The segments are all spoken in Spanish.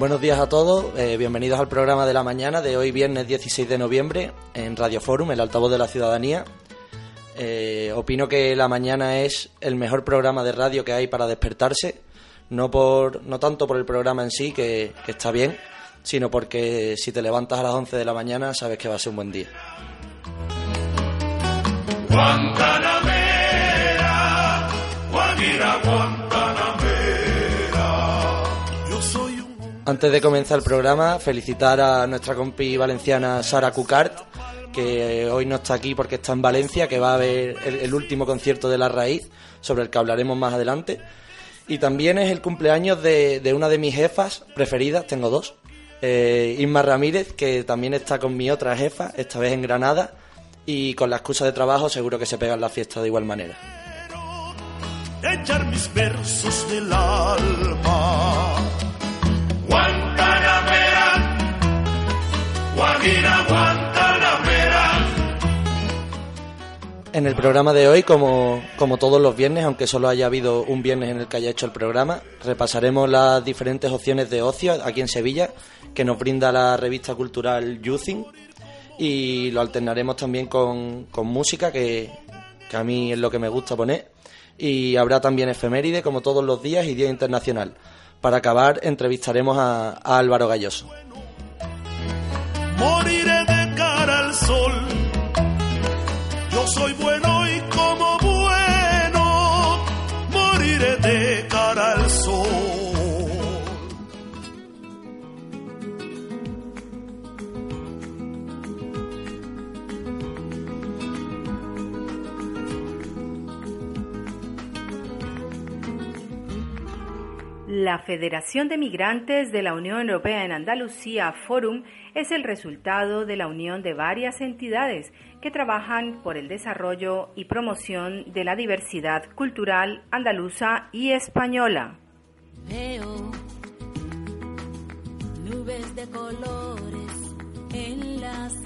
Buenos días a todos, eh, bienvenidos al programa de la mañana de hoy viernes 16 de noviembre en Radio Forum, el altavoz de la ciudadanía. Eh, opino que la mañana es el mejor programa de radio que hay para despertarse, no, por, no tanto por el programa en sí, que, está bien, sino porque si te levantas a las 11 de la mañana sabes que va a ser un buen día. Guantanamera. Antes de comenzar el programa, felicitar a nuestra compi valenciana Sara Cucart, que hoy no está aquí porque está en Valencia, que va a ver el, último concierto de La Raíz, sobre el que hablaremos más adelante. Y también es el cumpleaños de, una de mis jefas preferidas, tengo dos, eh, Ramírez, que también está con mi otra jefa, esta vez en Granada, y con la excusa de trabajo seguro que se pegan la fiesta de igual manera. echar mis versos del alma. Guantanamera, Guantanamera. En el programa de hoy, como, como todos los viernes, aunque solo haya habido un viernes en el que haya hecho el programa, repasaremos las diferentes opciones de ocio aquí en Sevilla que nos brinda la revista cultural Youthing y lo alternaremos también con, con música, que, que a mí es lo que me gusta poner. Y habrá también efeméride, como todos los días, y Día Internacional. Para acabar, entrevistaremos a, Álvaro Galloso. La Federación de Migrantes de la Unión Europea en Andalucía, Forum, es el resultado de la unión de varias entidades que trabajan por el desarrollo y promoción de la diversidad cultural andaluza y española. Veo nubes de colores en las.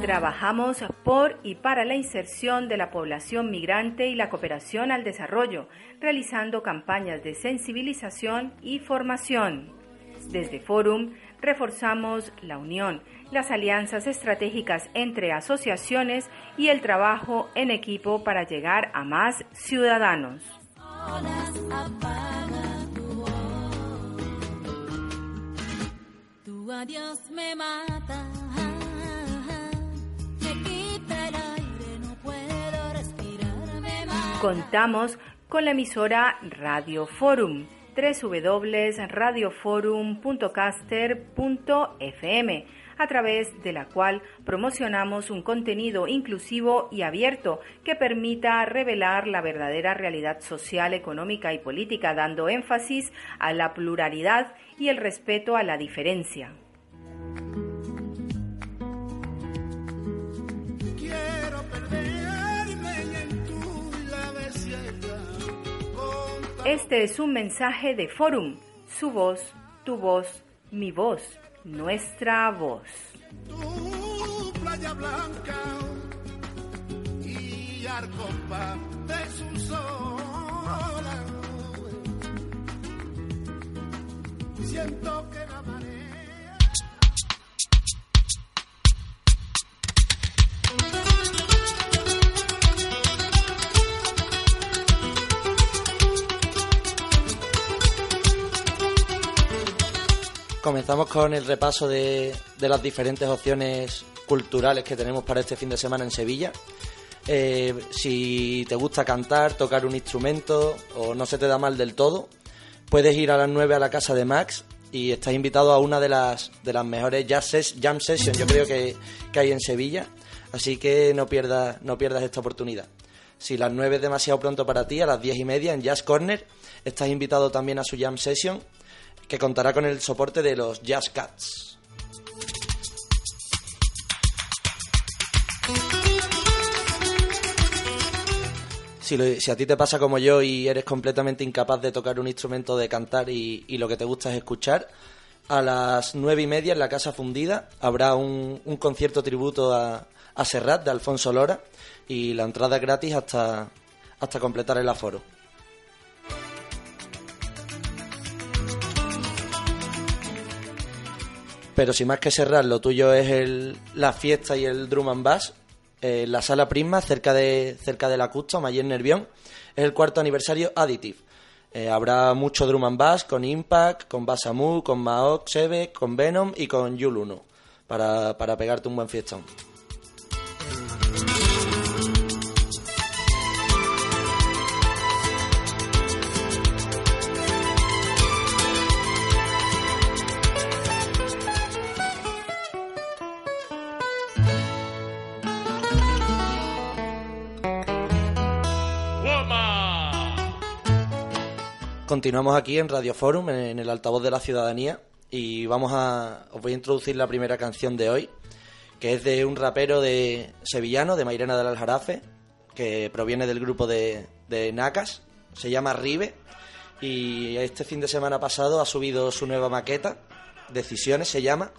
Trabajamos por y para la inserción de la población migrante y la cooperación al desarrollo, realizando campañas de sensibilización y formación. Desde Forum reforzamos la unión, las alianzas estratégicas entre asociaciones y el trabajo en equipo para llegar a más ciudadanos. Adiós me mata. Contamos con la emisora Radio Forum www.radioforum.caster.fm a través de la cual promocionamos un contenido inclusivo y abierto que permita revelar la verdadera realidad social, económica y política, dando énfasis a la pluralidad y el respeto a la diferencia. Este es un mensaje de Forum, su voz, tu voz, mi voz, nuestra voz. tu playa blanca y arcopa de su sola. Siento que la Comenzamos con el repaso de, las diferentes opciones culturales que tenemos para este fin de semana en Sevilla. Eh, si te gusta cantar, tocar un instrumento o no se te da mal del todo, puedes ir a las 9 a la casa de Max y estás invitado a una de las, mejores jazz jam sessions, yo creo que, que hay en Sevilla, así que no pierdas, no pierdas esta oportunidad. Si las 9 es demasiado pronto para ti, a las 10 y media en Jazz Corner estás invitado también a su jam session, que contará con el soporte de los Jazz Cats. Si, a ti te pasa como yo y eres completamente incapaz de tocar un instrumento, de cantar y, y lo que te gusta es escuchar, a las nueve y media en la Casa Fundida habrá un, un concierto tributo a, a Serrat de Alfonso Lora y la entrada es gratis hasta, hasta completar el aforo. Pero si más que Serrat lo tuyo es el, la fiesta y el drum and bass, eh, la sala Prisma, cerca de, cerca de la Custa, Mayer Nervión, es el cuarto aniversario Additive. Eh, habrá mucho drum and bass con Impact, con Basamu, con Maok, Sebe, con Venom y con Yul 1 para, para pegarte un buen fiestón. Continuamos aquí en Radio Forum, en, el altavoz de la ciudadanía, y vamos a. Os voy a introducir la primera canción de hoy, que es de un rapero de sevillano, de Mairena del Aljarafe, que proviene del grupo de, de Nacas, se llama Ribe, y este fin de semana pasado ha subido su nueva maqueta, Decisiones se llama,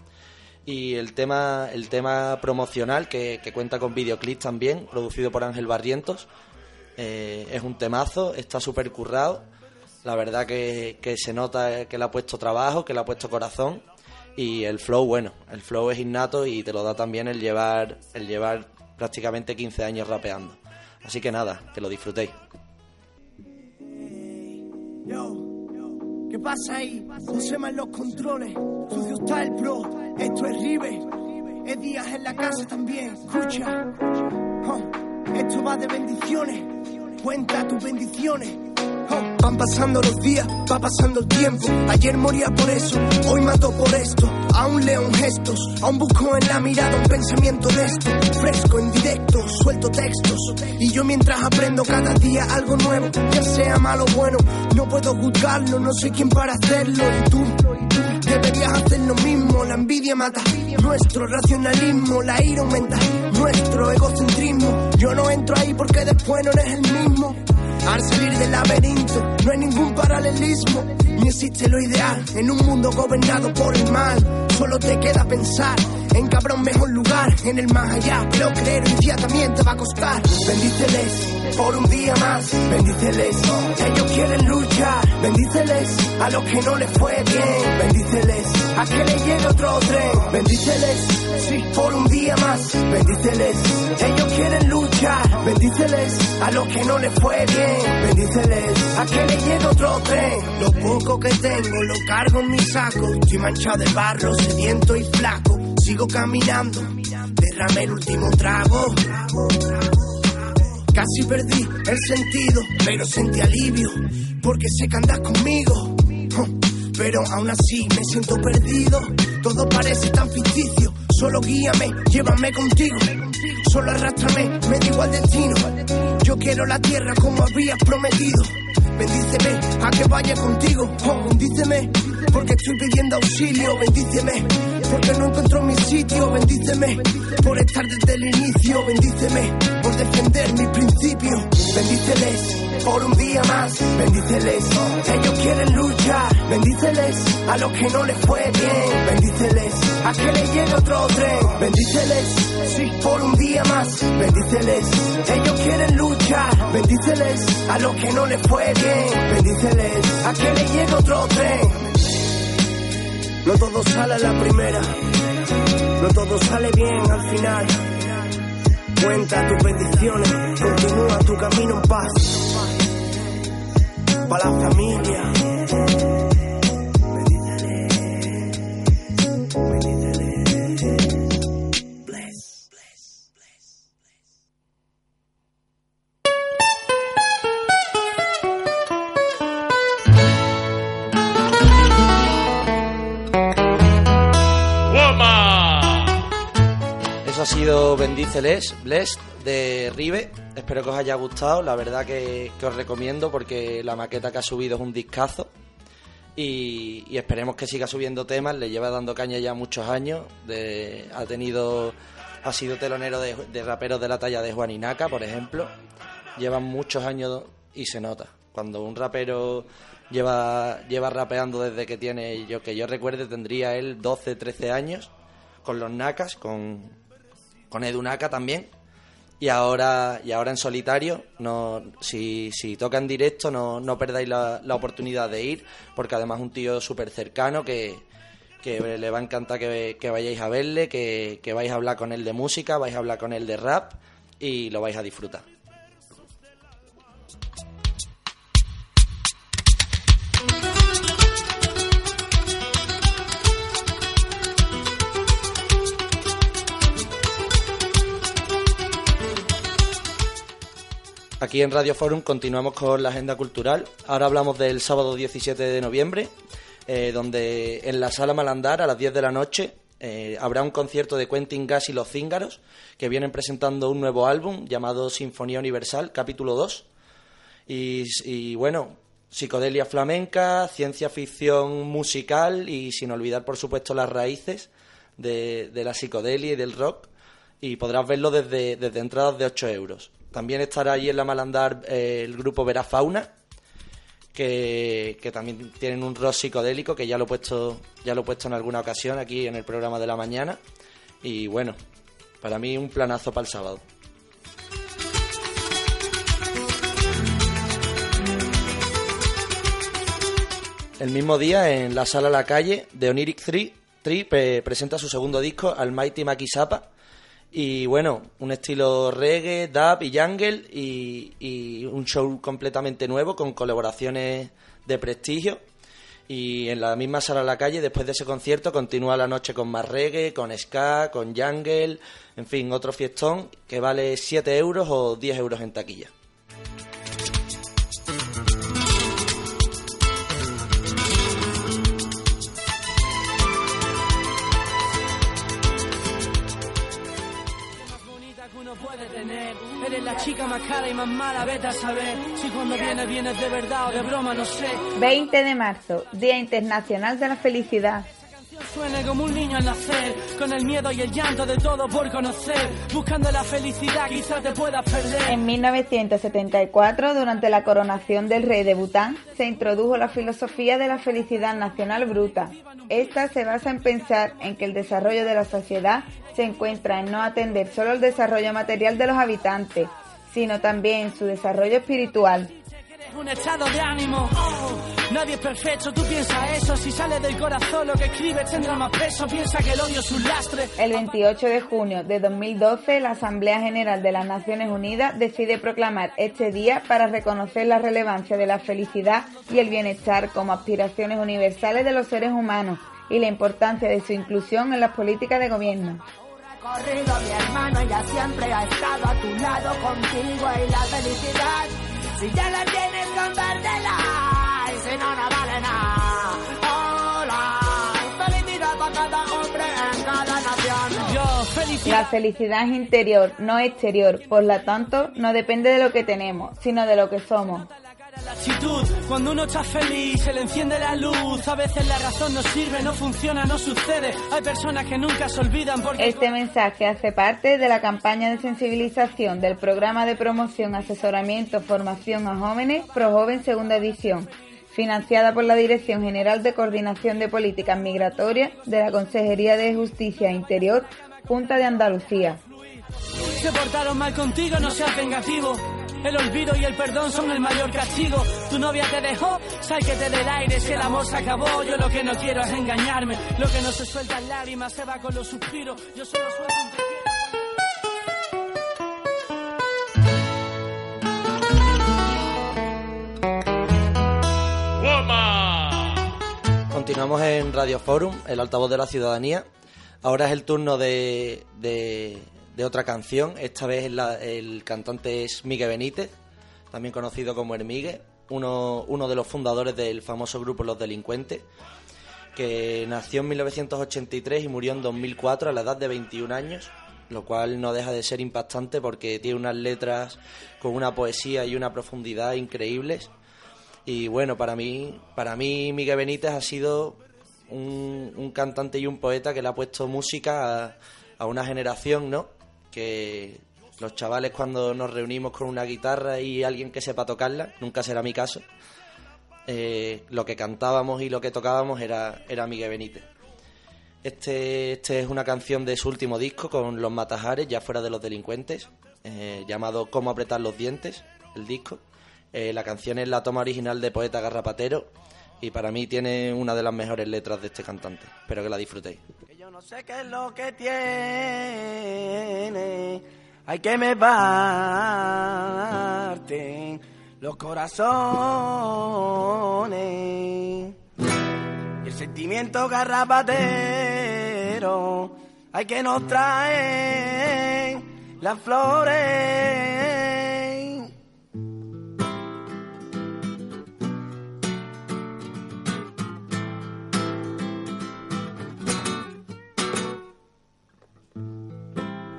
y el tema, el tema promocional, que, que cuenta con videoclip también, producido por Ángel Barrientos, eh, es un temazo, está súper currado. La verdad que, que se nota que le ha puesto trabajo, que le ha puesto corazón. Y el flow, bueno, el flow es innato y te lo da también el llevar, el llevar prácticamente 15 años rapeando. Así que nada, que lo disfrutéis. Yo, ¿qué pasa ahí? Josema en los controles, sucio está el pro, esto es Ribe, es días en la casa también, escucha, oh, esto va de bendiciones, cuenta tus bendiciones. Van pasando los días, va pasando el tiempo. Ayer moría por eso, hoy mato por esto. Aún leo en gestos, aún busco en la mirada un pensamiento de esto. Fresco, en directo, suelto textos. Y yo mientras aprendo cada día algo nuevo, ya sea malo o bueno, no puedo juzgarlo, no soy quien para hacerlo. Y tú, deberías hacer lo mismo. La envidia mata nuestro racionalismo, la ira aumenta nuestro egocentrismo. Yo no entro ahí porque después no eres el mismo. Al salir del laberinto no hay ningún paralelismo, ni existe lo ideal en un mundo gobernado por el mal. Solo te queda pensar en cabrón mejor lugar, en el más allá, pero creer un día también te va a costar. Bendíceles por un día más, bendíceles, ellos quieren luchar, bendíceles a los que no les fue bien, bendíceles a que le llegue otro tren, bendíceles sí, por un día más, bendíceles, ellos quieren luchar, bendíceles a los que no les fue bien, bendíceles a que le llegue otro tren, lo poco que tengo lo cargo en mi saco, estoy manchado de barro, sediento y flaco, sigo caminando, derramé el último trago. Casi perdí el sentido, pero sentí alivio, porque sé que andas conmigo. Pero aún así me siento perdido, todo parece tan ficticio. Solo guíame, llévame contigo. Solo arrástrame, me da igual destino. Yo quiero la tierra como habías prometido. Bendíceme a que vaya contigo. Oh, bendíceme porque estoy pidiendo auxilio. Bendíceme porque no encuentro mi sitio. Bendíceme por estar desde el inicio. Bendíceme por defender mi principio. Bendíceles por un día más. Bendíceles, ellos quieren luchar. Bendíceles a los que no les fue bien. Bendíceles a que le llegue otro tren. Bendíceles, sí, por un día más. Bendíceles, ellos quieren luchar. Bendíceles a los que no les fue bien. Bendíceles a que le llegue otro tren. No todo sale a la primera, no todo sale bien al final. Cuenta tus bendiciones, continúa tu camino en paz. Para la familia. Bendíceles, Blessed, de Rive. Espero que os haya gustado. La verdad que, os recomiendo porque la maqueta que ha subido es un discazo. Y, esperemos que siga subiendo temas. Le lleva dando caña ya muchos años. De- ha tenido. Ha sido telonero de, de raperos de la talla de Juan Inaca, por ejemplo. Llevan muchos años y se nota. Cuando un rapero lleva, lleva rapeando desde que tiene, yo que yo recuerde, tendría él 12, 13 años, con los Nacas, con, con Edu Naka también. Y ahora, y ahora en solitario, no, si, si toca en directo, no, no perdáis la, la oportunidad de ir, porque además es un tío súper cercano que, que le va a encantar que, que vayáis a verle, que, que vais a hablar con él de música, vais a hablar con él de rap y lo vais a disfrutar. Aquí en Radio Forum continuamos con la agenda cultural. Ahora hablamos del sábado 17 de noviembre, eh, donde en la sala Malandar a las 10 de la noche eh, habrá un concierto de Quentin Gas y los Cíngaros, que vienen presentando un nuevo álbum llamado Sinfonía Universal, capítulo 2. Y, bueno, psicodelia flamenca, ciencia ficción musical y sin olvidar, por supuesto, las raíces de, de la psicodelia y del rock. Y podrás verlo desde, desde entradas de 8 euros. También estará allí en la Malandar eh, el grupo Vera Fauna, que, que también tienen un rock psicodélico, que ya lo he puesto, ya lo he puesto en alguna ocasión aquí en el programa de la mañana. Y bueno, para mí un planazo para el sábado. El mismo día, en la sala La Calle, de Oniric 3, Tree pe- presenta su segundo disco, Almighty Makisapa. Y bueno, un estilo reggae, dub y jungle y, un show completamente nuevo con colaboraciones de prestigio. Y en la misma sala La Calle, después de ese concierto, continúa la noche con más reggae, con ska, con jungle, en fin, otro fiestón que vale 7 euros o 10 euros en taquilla. La chica más cara y más mala, vete a saber. Si cuando vienes, vienes de verdad o de broma, no sé. 20 de marzo, Día Internacional de la Felicidad. Suene como un niño al nacer, con el miedo y el llanto de todo por conocer. Buscando la felicidad, quizás te puedas perder. En 1974, durante la coronación del rey de Bután, se introdujo la filosofía de la felicidad nacional bruta. Esta se basa en pensar en que el desarrollo de la sociedad se encuentra en no atender solo el desarrollo material de los habitantes, sino también su desarrollo espiritual. Eres un estado de ánimo. Oh, nadie es perfecto, tú piensa eso. Si sale del corazón, lo que escribes tendrá más peso. Piensa que el odio es un lastre. El 28 de junio de 2012, la Asamblea General de las Naciones Unidas decide proclamar este día para reconocer la relevancia de la felicidad y el bienestar como aspiraciones universales de los seres humanos y la importancia de su inclusión en las políticas de gobierno. Corrido mi hermano, ella siempre ha estado a tu lado contigo y la felicidad. Si ya la tienes, compártela. Y si no, no vale nada. Hola, felicidad para cada hombre en cada nación. Yo, La felicidad. felicidad es interior, no exterior, por lo tanto, no depende de lo que tenemos, sino de lo que somos. La actitud, cuando uno está feliz, se le enciende la luz. A veces la razón no sirve, no funciona, no sucede. Hay personas que nunca se olvidan porque. Este mensaje hace parte de la campaña de sensibilización del programa de promoción, asesoramiento, formación a jóvenes ProJoven Segunda Edición, financiada por la Dirección General de Coordinación de Políticas Migratorias de la Consejería de Justicia e Interior, Junta de Andalucía. Se portaron mal contigo, no seas vengativo. El olvido y el perdón son el mayor castigo. Tu novia te dejó, sáquete del aire. Si el amor se acabó, yo lo que no quiero es engañarme. Lo que no se suelta en lágrimas se va con los suspiros. Yo solo suelto un. Continuamos en Radio Forum, el altavoz de la ciudadanía. Ahora es el turno de, de, de otra canción. Esta vez el cantante es Miguel Benítez, también conocido como Hermigue, uno, uno de los fundadores del famoso grupo Los Delincuentes, que nació en 1983 y murió en 2004 a la edad de 21 años. lo cual no deja de ser impactante porque tiene unas letras con una poesía y una profundidad increíbles. Y bueno, para mí, para mí Miguel Benítez ha sido un, un cantante y un poeta que le ha puesto música a, a una generación, ¿no? Los chavales cuando nos reunimos con una guitarra y alguien que sepa tocarla, nunca será mi caso, eh, lo que cantábamos y lo que tocábamos era, era Miguel Benítez. Este, este es una canción de su último disco con Los Matajares, ya fuera de los delincuentes, eh, llamado Cómo apretar los dientes, el disco. Eh, la canción es la toma original de Poeta Garrapatero y para mí tiene una de las mejores letras de este cantante. Espero que la disfrutéis. No sé qué es lo que tiene, hay que me parten los corazones. Y el sentimiento garrapatero, hay que nos trae las flores.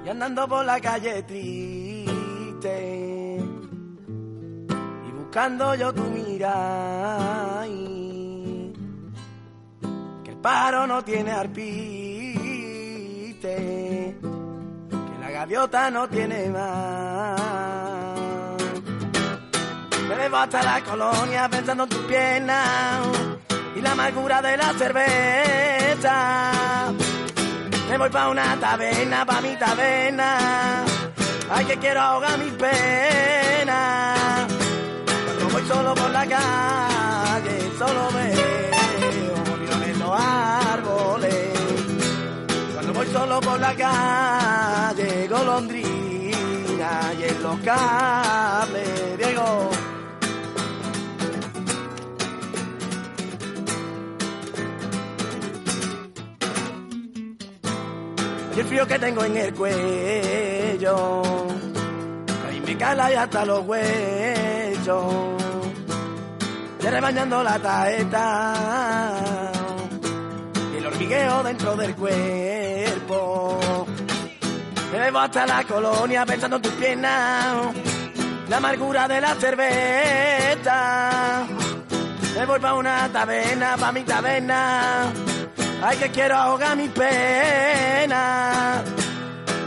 Y andando por la calle triste y buscando yo tu mirada y que el paro no tiene arpiste que la gaviota no tiene más me bebo hasta la colonia pensando en tus piernas y la amargura de la cerveza me voy pa' una taberna, pa' mi taberna. Ay, que quiero ahogar mis penas. Cuando voy solo por la calle, solo veo gorriones en los árboles. Cuando voy solo por la calle, golondrina y en los cables, Diego. Frío que tengo en el cuello. Ahí me cala y hasta los huesos. Ya rebañando la taeta. El hormigueo dentro del cuerpo. Me bebo hasta la colonia pensando en tus piernas. La amargura de la cerveza. Me voy pa' una taberna, pa' mi taberna. Ay, que quiero ahogar mi pena.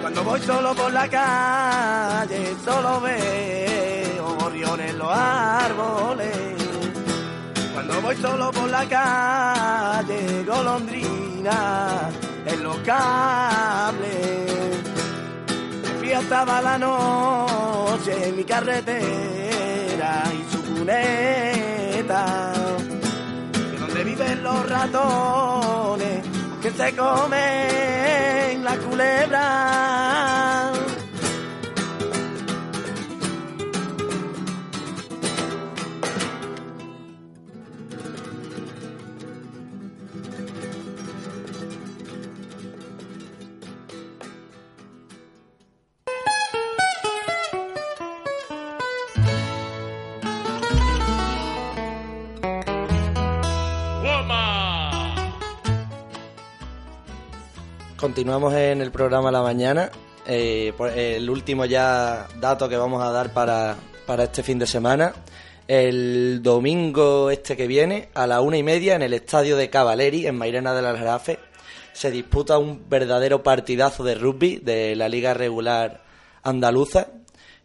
Cuando voy solo por la calle, solo veo gorriones en los árboles. Cuando voy solo por la calle, golondrina en los cables. Fui estaba la noche en mi carretera y su cuneta los ratones que se comen la culebra. Continuamos en el programa La Mañana. Eh, por- el último ya dato que vamos a dar para, para este fin de semana. El domingo este que viene, a la una y media, en el estadio de Cavaleri, en Mairena del Aljarafe, se disputa un verdadero partidazo de rugby de la Liga Regular Andaluza,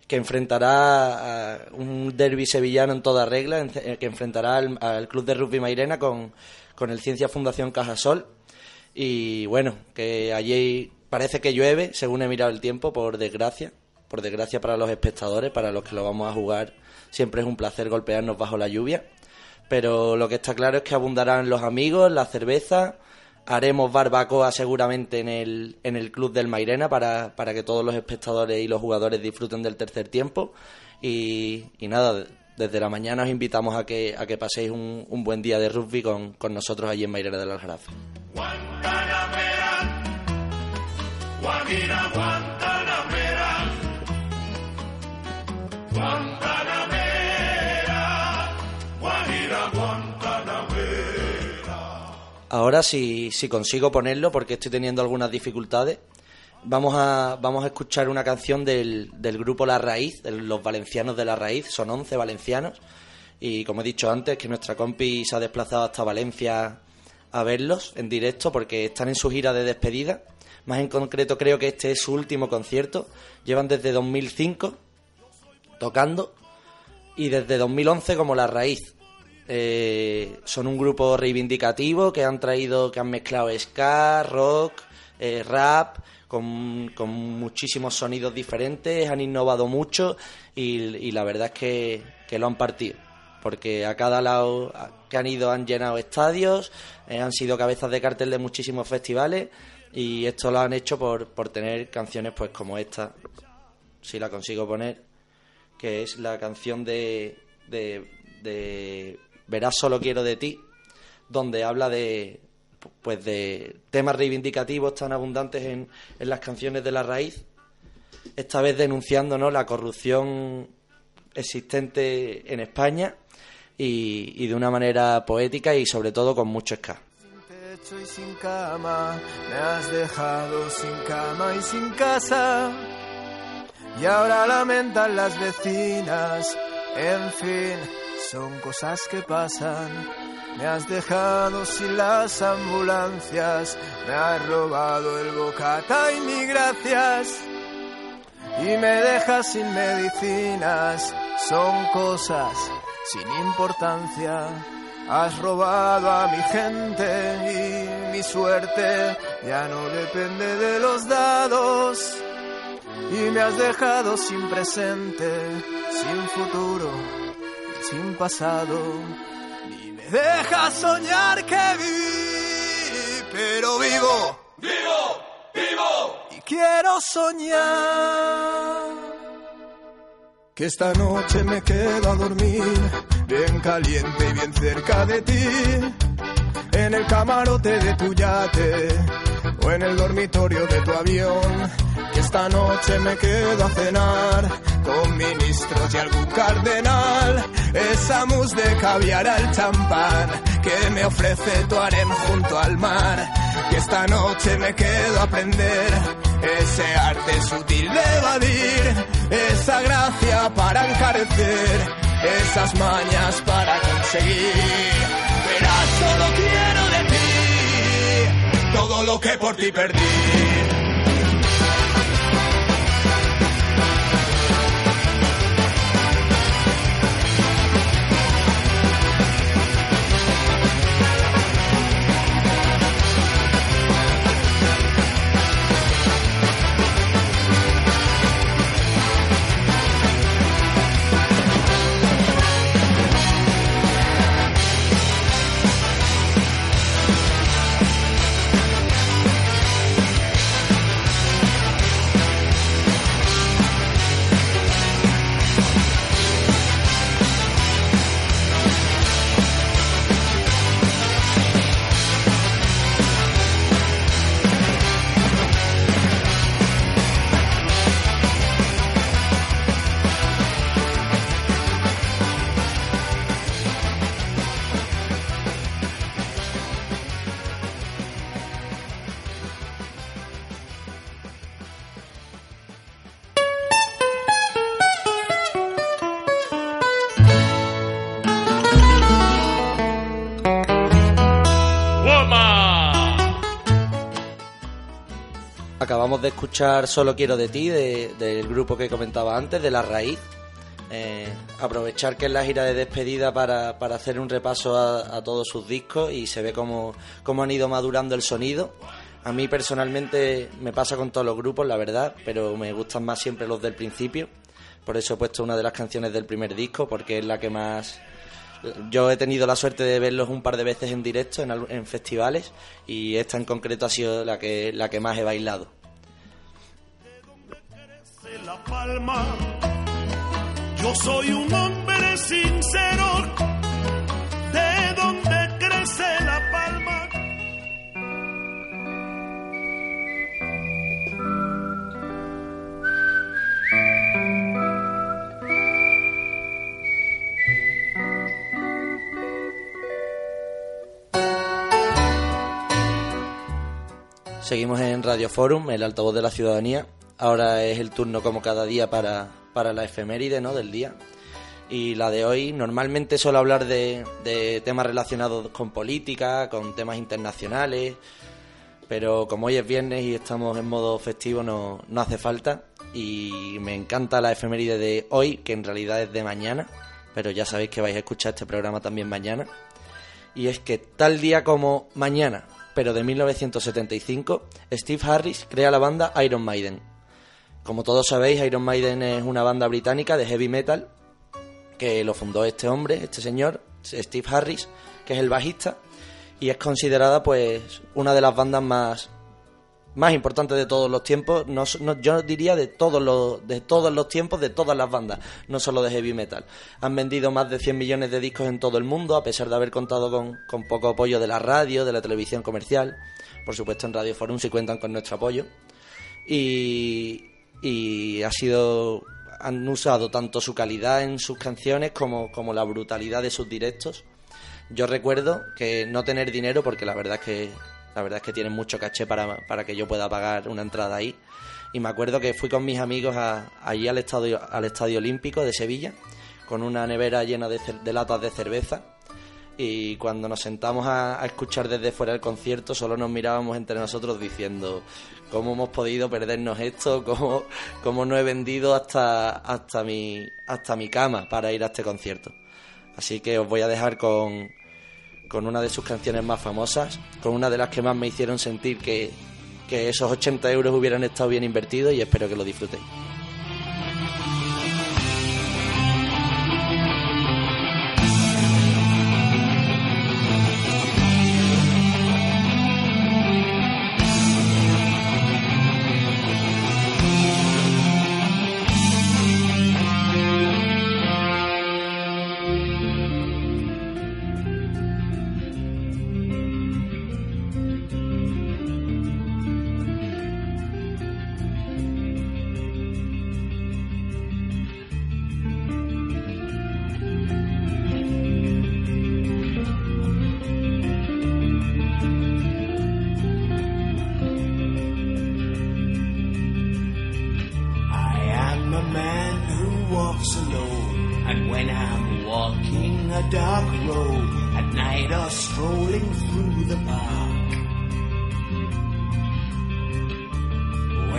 que enfrentará un derby sevillano en toda regla, eh, que enfrentará al, al Club de Rugby Mairena con, con el Ciencia Fundación Cajasol. Y bueno, que allí parece que llueve, según he mirado el tiempo, por desgracia. Por desgracia para los espectadores, para los que lo vamos a jugar, siempre es un placer golpearnos bajo la lluvia. Pero lo que está claro es que abundarán los amigos, la cerveza, haremos barbacoa seguramente en el, en el club del Mairena para, para que todos los espectadores y los jugadores disfruten del tercer tiempo. Y, y nada, desde la mañana os invitamos a que, a que paséis un, un buen día de rugby con, con nosotros allí en Mairena del Aljarafe. Ahora, si, si consigo ponerlo, porque estoy teniendo algunas dificultades, Vamos a, vamos a escuchar una canción del, del grupo La Raíz, de los valencianos de La Raíz, son 11 valencianos. Y como he dicho antes, que nuestra compi se ha desplazado hasta Valencia a verlos en directo porque están en su gira de despedida. Más en concreto creo que este es su último concierto. Llevan desde 2005 tocando y desde 2011 como La Raíz. Eh, son un grupo reivindicativo que han traído, que han mezclado ska, rock, eh, rap, con, con muchísimos sonidos diferentes, han innovado mucho y, y la verdad es que, que lo han partido. Porque a cada lado que han ido han llenado estadios, eh, han sido cabezas de cartel de muchísimos festivales y esto lo han hecho por, por tener canciones pues como esta, si la consigo poner, que es la canción de, de, de Verás solo quiero de ti, donde habla de pues de temas reivindicativos tan abundantes en, en las canciones de la raíz, esta vez denunciando ¿no? la corrupción existente en España y, de una manera poética y sobre todo con mucho ska. sin cama, me has dejado sin cama y sin casa. Y ahora lamentan las vecinas, en fin, son cosas que pasan. Me has dejado sin las ambulancias, me has robado el bocata y ni gracias. Y me dejas sin medicinas, son cosas sin importancia. Has robado a mi gente y mi suerte ya no depende de los dados. Y me has dejado sin presente, sin futuro, sin pasado. Dejas soñar que viví, pero vivo, vivo, vivo. Y quiero soñar. Que esta noche me quedo a dormir, bien caliente y bien cerca de ti, en el camarote de tu yate o en el dormitorio de tu avión. Que esta noche me quedo a cenar con ministros y algún cardenal, esa mousse de caviar al champán que me ofrece tu harem junto al mar. Que esta noche me quedo a aprender ese arte sutil de evadir, esa gracia para encarecer, esas mañas para conseguir. Verás, solo quiero de ti todo lo que por ti perdí. Acabamos de escuchar Solo quiero de ti, de- del grupo que comentaba antes, de La Raíz. Eh, aprovechar que es la gira de despedida para, para hacer un repaso a, a todos sus discos y se ve cómo, cómo han ido madurando el sonido. A mí personalmente me pasa con todos los grupos, la verdad, pero me gustan más siempre los del principio. Por eso he puesto una de las canciones del primer disco, porque es la que más... Yo he tenido la suerte de verlos un par de veces en directo, en, en festivales, y esta en concreto ha sido la que, la que más he bailado. Palma. Yo soy un hombre sincero, de donde crece la palma. Seguimos en Radio Forum, el altavoz de la ciudadanía. Ahora es el turno como cada día para, para la efeméride ¿no? del día. Y la de hoy normalmente suelo hablar de, de temas relacionados con política, con temas internacionales, pero como hoy es viernes y estamos en modo festivo no, no hace falta. Y me encanta la efeméride de hoy, que en realidad es de mañana, pero ya sabéis que vais a escuchar este programa también mañana. Y es que tal día como mañana, pero de 1975, Steve Harris crea la banda Iron Maiden. Como todos sabéis, Iron Maiden es una banda británica de heavy metal que lo fundó este hombre, este señor, Steve Harris, que es el bajista, y es considerada pues una de las bandas más más importantes de todos los tiempos, no, yo diría de todos los de todos los tiempos de todas las bandas, no solo de heavy metal. Han vendido más de 100 millones de discos en todo el mundo, a pesar de haber contado con, con poco apoyo de la radio, de la televisión comercial. Por supuesto en Radio Forum sí cuentan con nuestro apoyo. Y, y ha sido han usado tanto su calidad en sus canciones como, como la brutalidad de sus directos. Yo recuerdo que no tener dinero, porque la verdad es que la verdad es que tienen mucho caché para, para que yo pueda pagar una entrada ahí. Y me acuerdo que fui con mis amigos a- allí al estadio, al estadio Olímpico de Sevilla, con una nevera llena de, de latas de cerveza. Y cuando nos sentamos a, escuchar desde fuera el concierto, solo nos mirábamos entre nosotros diciendo cómo hemos podido perdernos esto, cómo, cómo no he vendido hasta, hasta, mi, hasta mi cama para ir a este concierto. Así que os voy a dejar con, con una de sus canciones más famosas, con una de las que más me hicieron sentir que, que esos 80 euros hubieran estado bien invertidos y espero que lo disfrutéis.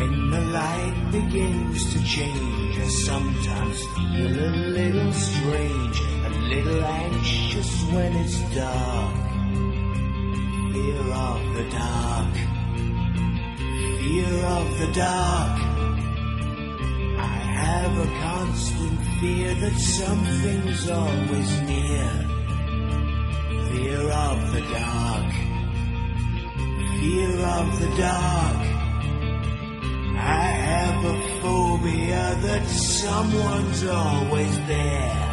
When the light begins to change, I sometimes feel a little strange, a little anxious when it's dark. Fear of the dark, fear of the dark. I have a constant fear that something's always near. Fear of the dark. Fear of the dark. Have a phobia that someone's always there.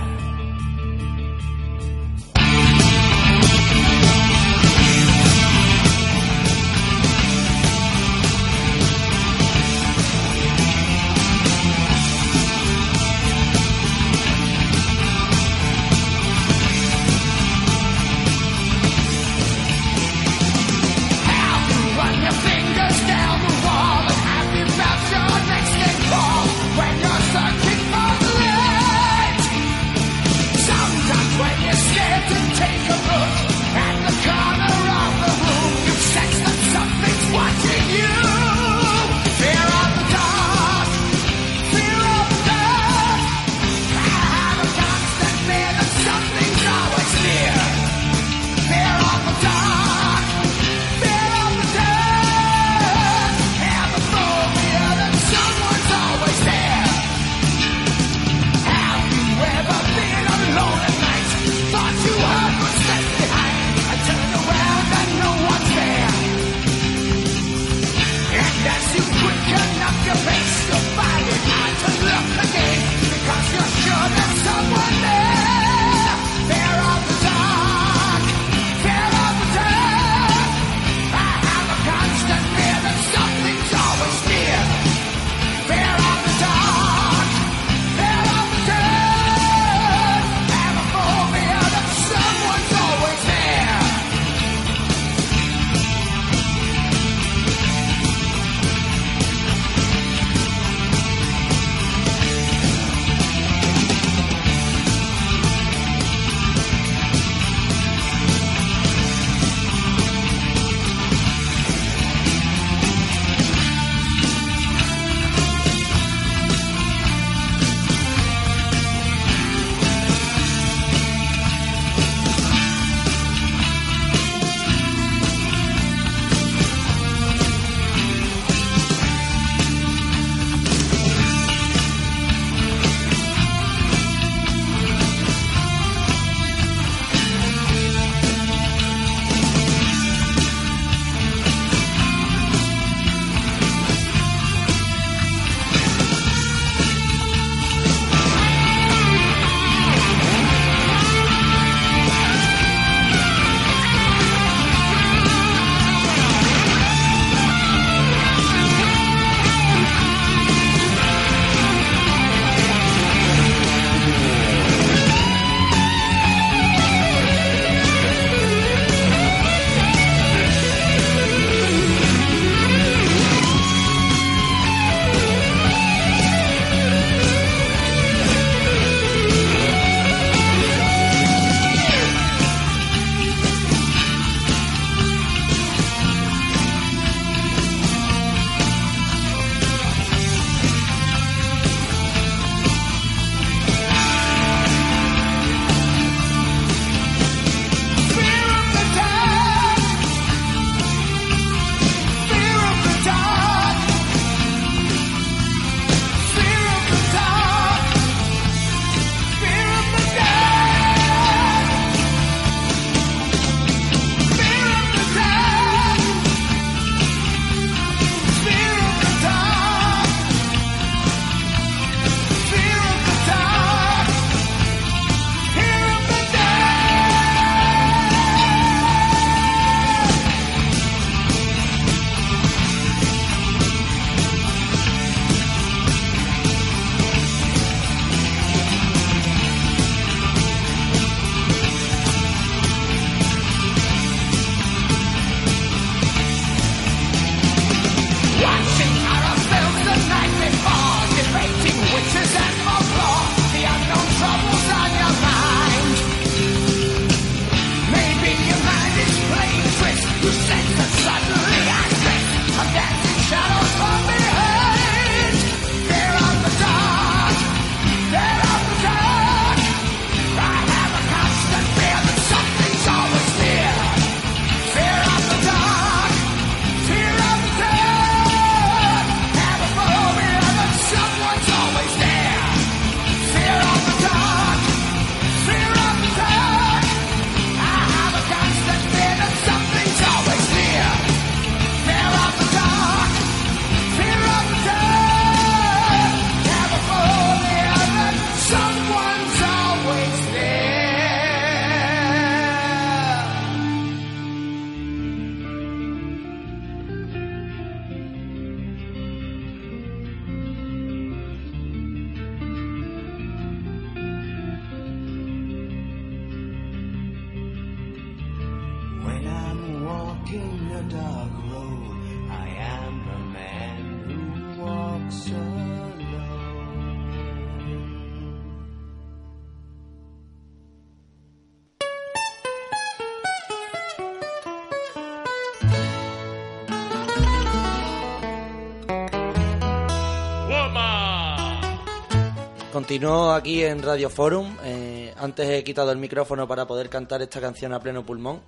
Continúo aquí en Radio Forum. Eh, antes he quitado el micrófono para poder cantar esta canción a pleno pulmón.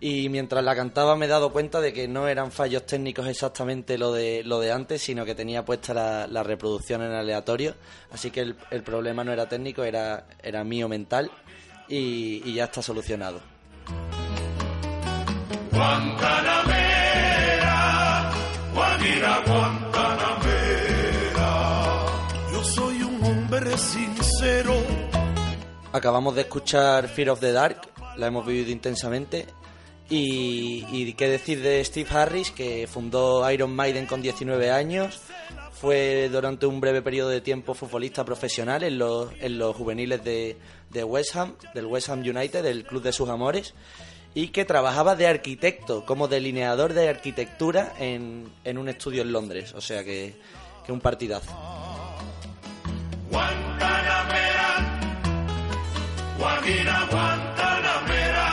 Y mientras la cantaba me he dado cuenta de que no eran fallos técnicos exactamente lo de, lo de antes, sino que tenía puesta la, la reproducción en aleatorio. Así que el, problema no era técnico, era, era mío mental. Y, ya está solucionado. Guantanamera. Sincero. Acabamos de escuchar Fear of the Dark, la hemos vivido intensamente. Y, qué decir de Steve Harris, que fundó Iron Maiden con 19 años, fue durante un breve periodo de tiempo futbolista profesional en los, en los juveniles de, de West Ham, del West Ham United, del club de sus amores, y que trabajaba de arquitecto, como delineador de arquitectura en, en un estudio en Londres. O sea que, que un partidazo. Guantanamera, Guajira Guantanamera.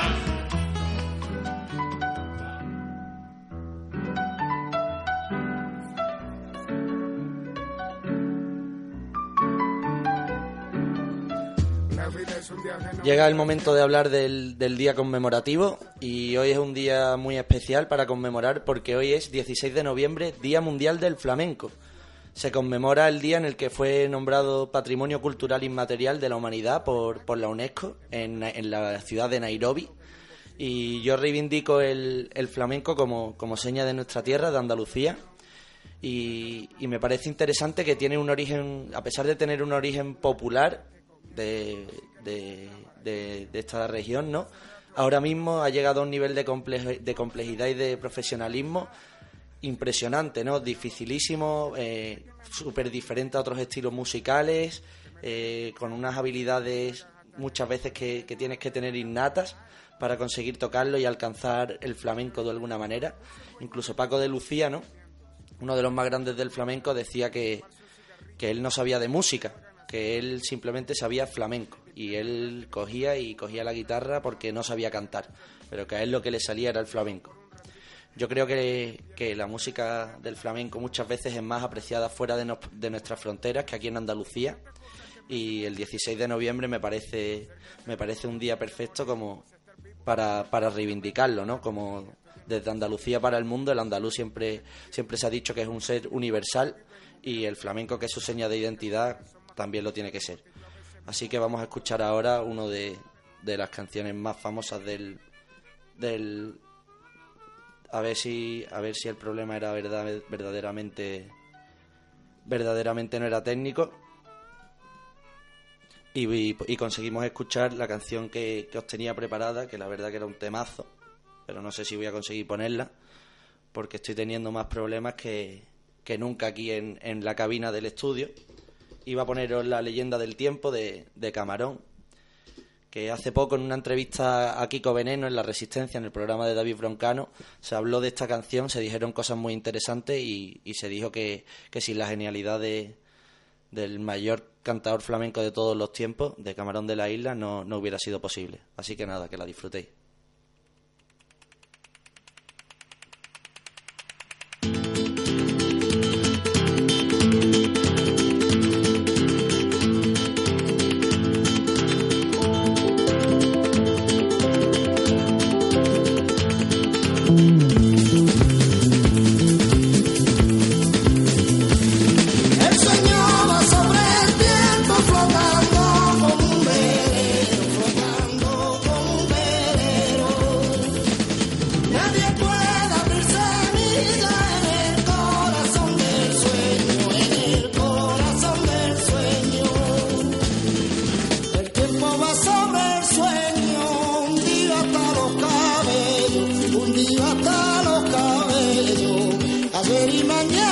Llega el momento de hablar del, del día conmemorativo y hoy es un día muy especial para conmemorar porque hoy es 16 de noviembre, Día Mundial del Flamenco. Se conmemora el día en el que fue nombrado Patrimonio Cultural Inmaterial de la Humanidad por, por la UNESCO en, en la ciudad de Nairobi. Y yo reivindico el, el flamenco como, como seña de nuestra tierra, de Andalucía. Y, me parece interesante que tiene un origen, a pesar de tener un origen popular, de, de, de- esta región, ¿no? Ahora mismo ha llegado a un nivel de, de complejidad y de profesionalismo impresionante, ¿no? Dificilísimo, eh, súper diferente a otros estilos musicales, eh, con unas habilidades muchas veces que, tienes que tener innatas para conseguir tocarlo y alcanzar el flamenco de alguna manera. Incluso Paco de Lucía, ¿no? Uno de los más grandes del flamenco decía que, que él no sabía de música, que él simplemente sabía flamenco y él cogía y cogía la guitarra porque no sabía cantar, pero que a él lo que le salía era el flamenco. Yo creo que, que la música del flamenco muchas veces es más apreciada fuera de, nos- de nuestras fronteras que aquí en Andalucía y el 16 de noviembre me parece me parece un día perfecto como para, para reivindicarlo, ¿no? Como desde Andalucía para el mundo, el andaluz siempre siempre se ha dicho que es un ser universal y el flamenco que es su seña de identidad también lo tiene que ser. Así que vamos a escuchar ahora uno de, de las canciones más famosas del del a ver si a ver si el problema era verdad, verdaderamente verdaderamente no era técnico. Y, conseguimos escuchar la canción que, que os tenía preparada que la verdad que era un temazo pero no sé si voy a conseguir ponerla porque estoy teniendo más problemas que, que nunca aquí en, en la cabina del estudio. Iba a poneros la leyenda del tiempo de, de Camarón que hace poco en una entrevista a Kiko Veneno en La Resistencia, en el programa de David Broncano, se habló de esta canción, se dijeron cosas muy interesantes y, y se dijo que, que sin la genialidad de, del mayor cantador flamenco de todos los tiempos, de Camarón de la Isla, no, no hubiera sido posible. Así que nada, que la disfrutéis. Día hasta los cabellos. Ayer y mañana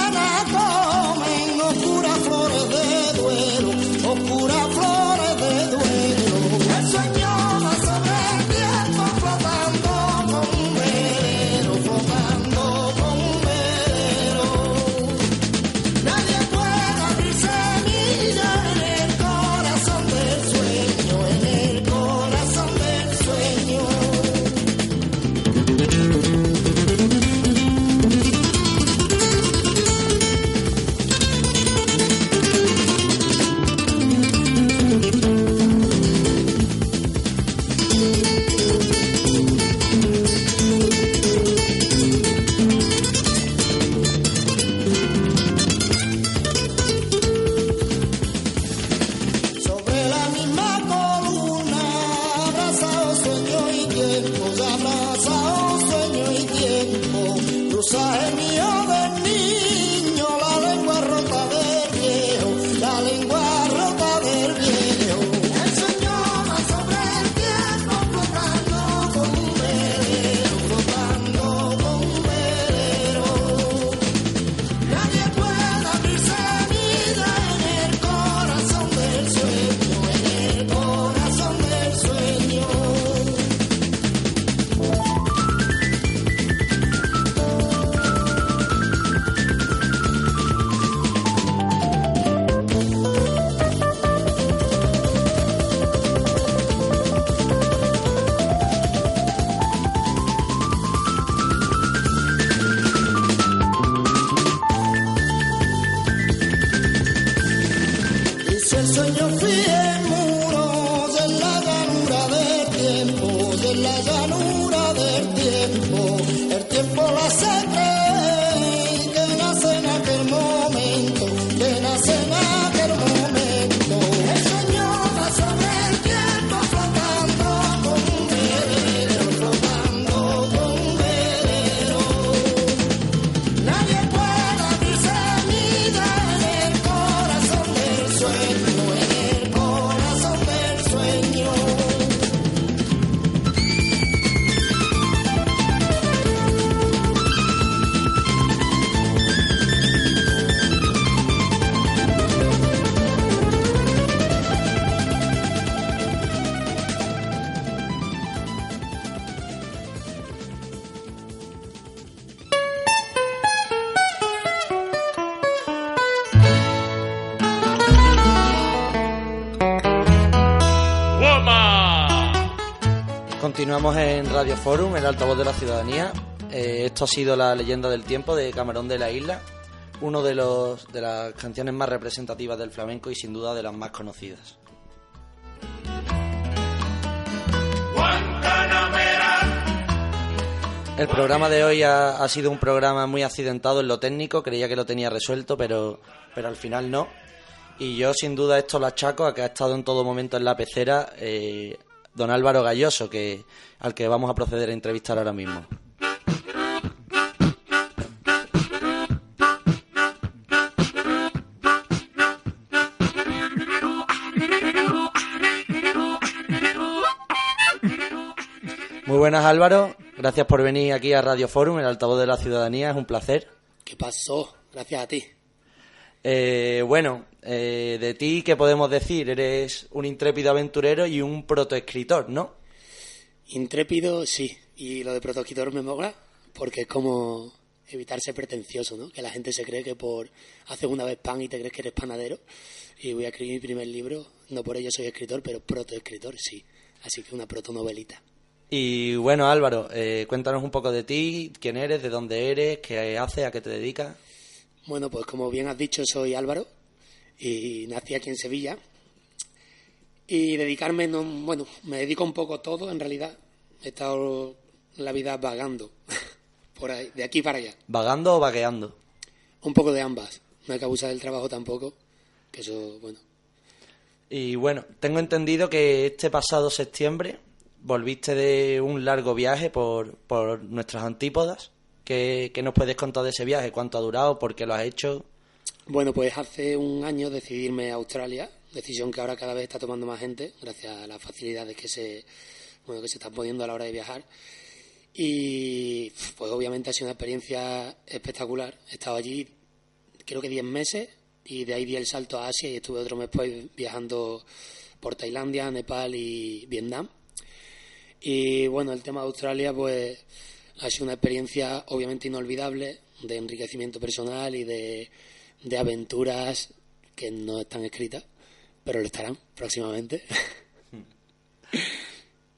Radio Forum, el altavoz de la ciudadanía. Eh, esto ha sido la leyenda del tiempo de Camarón de la Isla, uno de de las canciones más representativas del flamenco y sin duda de las más conocidas. El programa de hoy ha, ha sido un programa muy accidentado en lo técnico, creía que lo tenía resuelto, pero, pero al final no. Y yo sin duda esto lo achaco a que ha estado en todo momento en la pecera eh, don Álvaro Galloso, que, al que vamos a proceder a entrevistar ahora mismo. Muy buenas Álvaro, gracias por venir aquí a Radio Forum, el altavoz de la ciudadanía, es un placer. ¿Qué pasó? Gracias a ti. Eh, bueno, eh, de ti, ¿qué podemos decir? Eres un intrépido aventurero y un protoescritor, ¿no? Intrépido, sí. Y lo de protoescritor me mola porque es como evitar ser pretencioso, ¿no? Que la gente se cree que por hacer una vez pan y te crees que eres panadero y voy a escribir mi primer libro, no por ello soy escritor, pero protoescritor, sí. Así que una protonovelita. Y bueno, Álvaro, eh, cuéntanos un poco de ti, quién eres, de dónde eres, qué haces, a qué te dedicas. Bueno, pues como bien has dicho, soy Álvaro y nací aquí en Sevilla. Y dedicarme, no, bueno, me dedico un poco a todo, en realidad. He estado la vida vagando, por ahí, de aquí para allá. ¿Vagando o vagueando? Un poco de ambas. No hay que abusar del trabajo tampoco, que eso, bueno. Y bueno, tengo entendido que este pasado septiembre volviste de un largo viaje por, por nuestras antípodas. ¿Qué, ¿Qué nos puedes contar de ese viaje? ¿Cuánto ha durado? ¿Por qué lo has hecho? Bueno, pues hace un año decidí irme a Australia, decisión que ahora cada vez está tomando más gente, gracias a las facilidades que se, bueno, que se están poniendo a la hora de viajar. Y pues obviamente ha sido una experiencia espectacular. He estado allí creo que 10 meses y de ahí di el salto a Asia y estuve otro mes pues viajando por Tailandia, Nepal y Vietnam. Y bueno, el tema de Australia pues ha sido una experiencia obviamente inolvidable de enriquecimiento personal y de, de aventuras que no están escritas, pero lo estarán próximamente.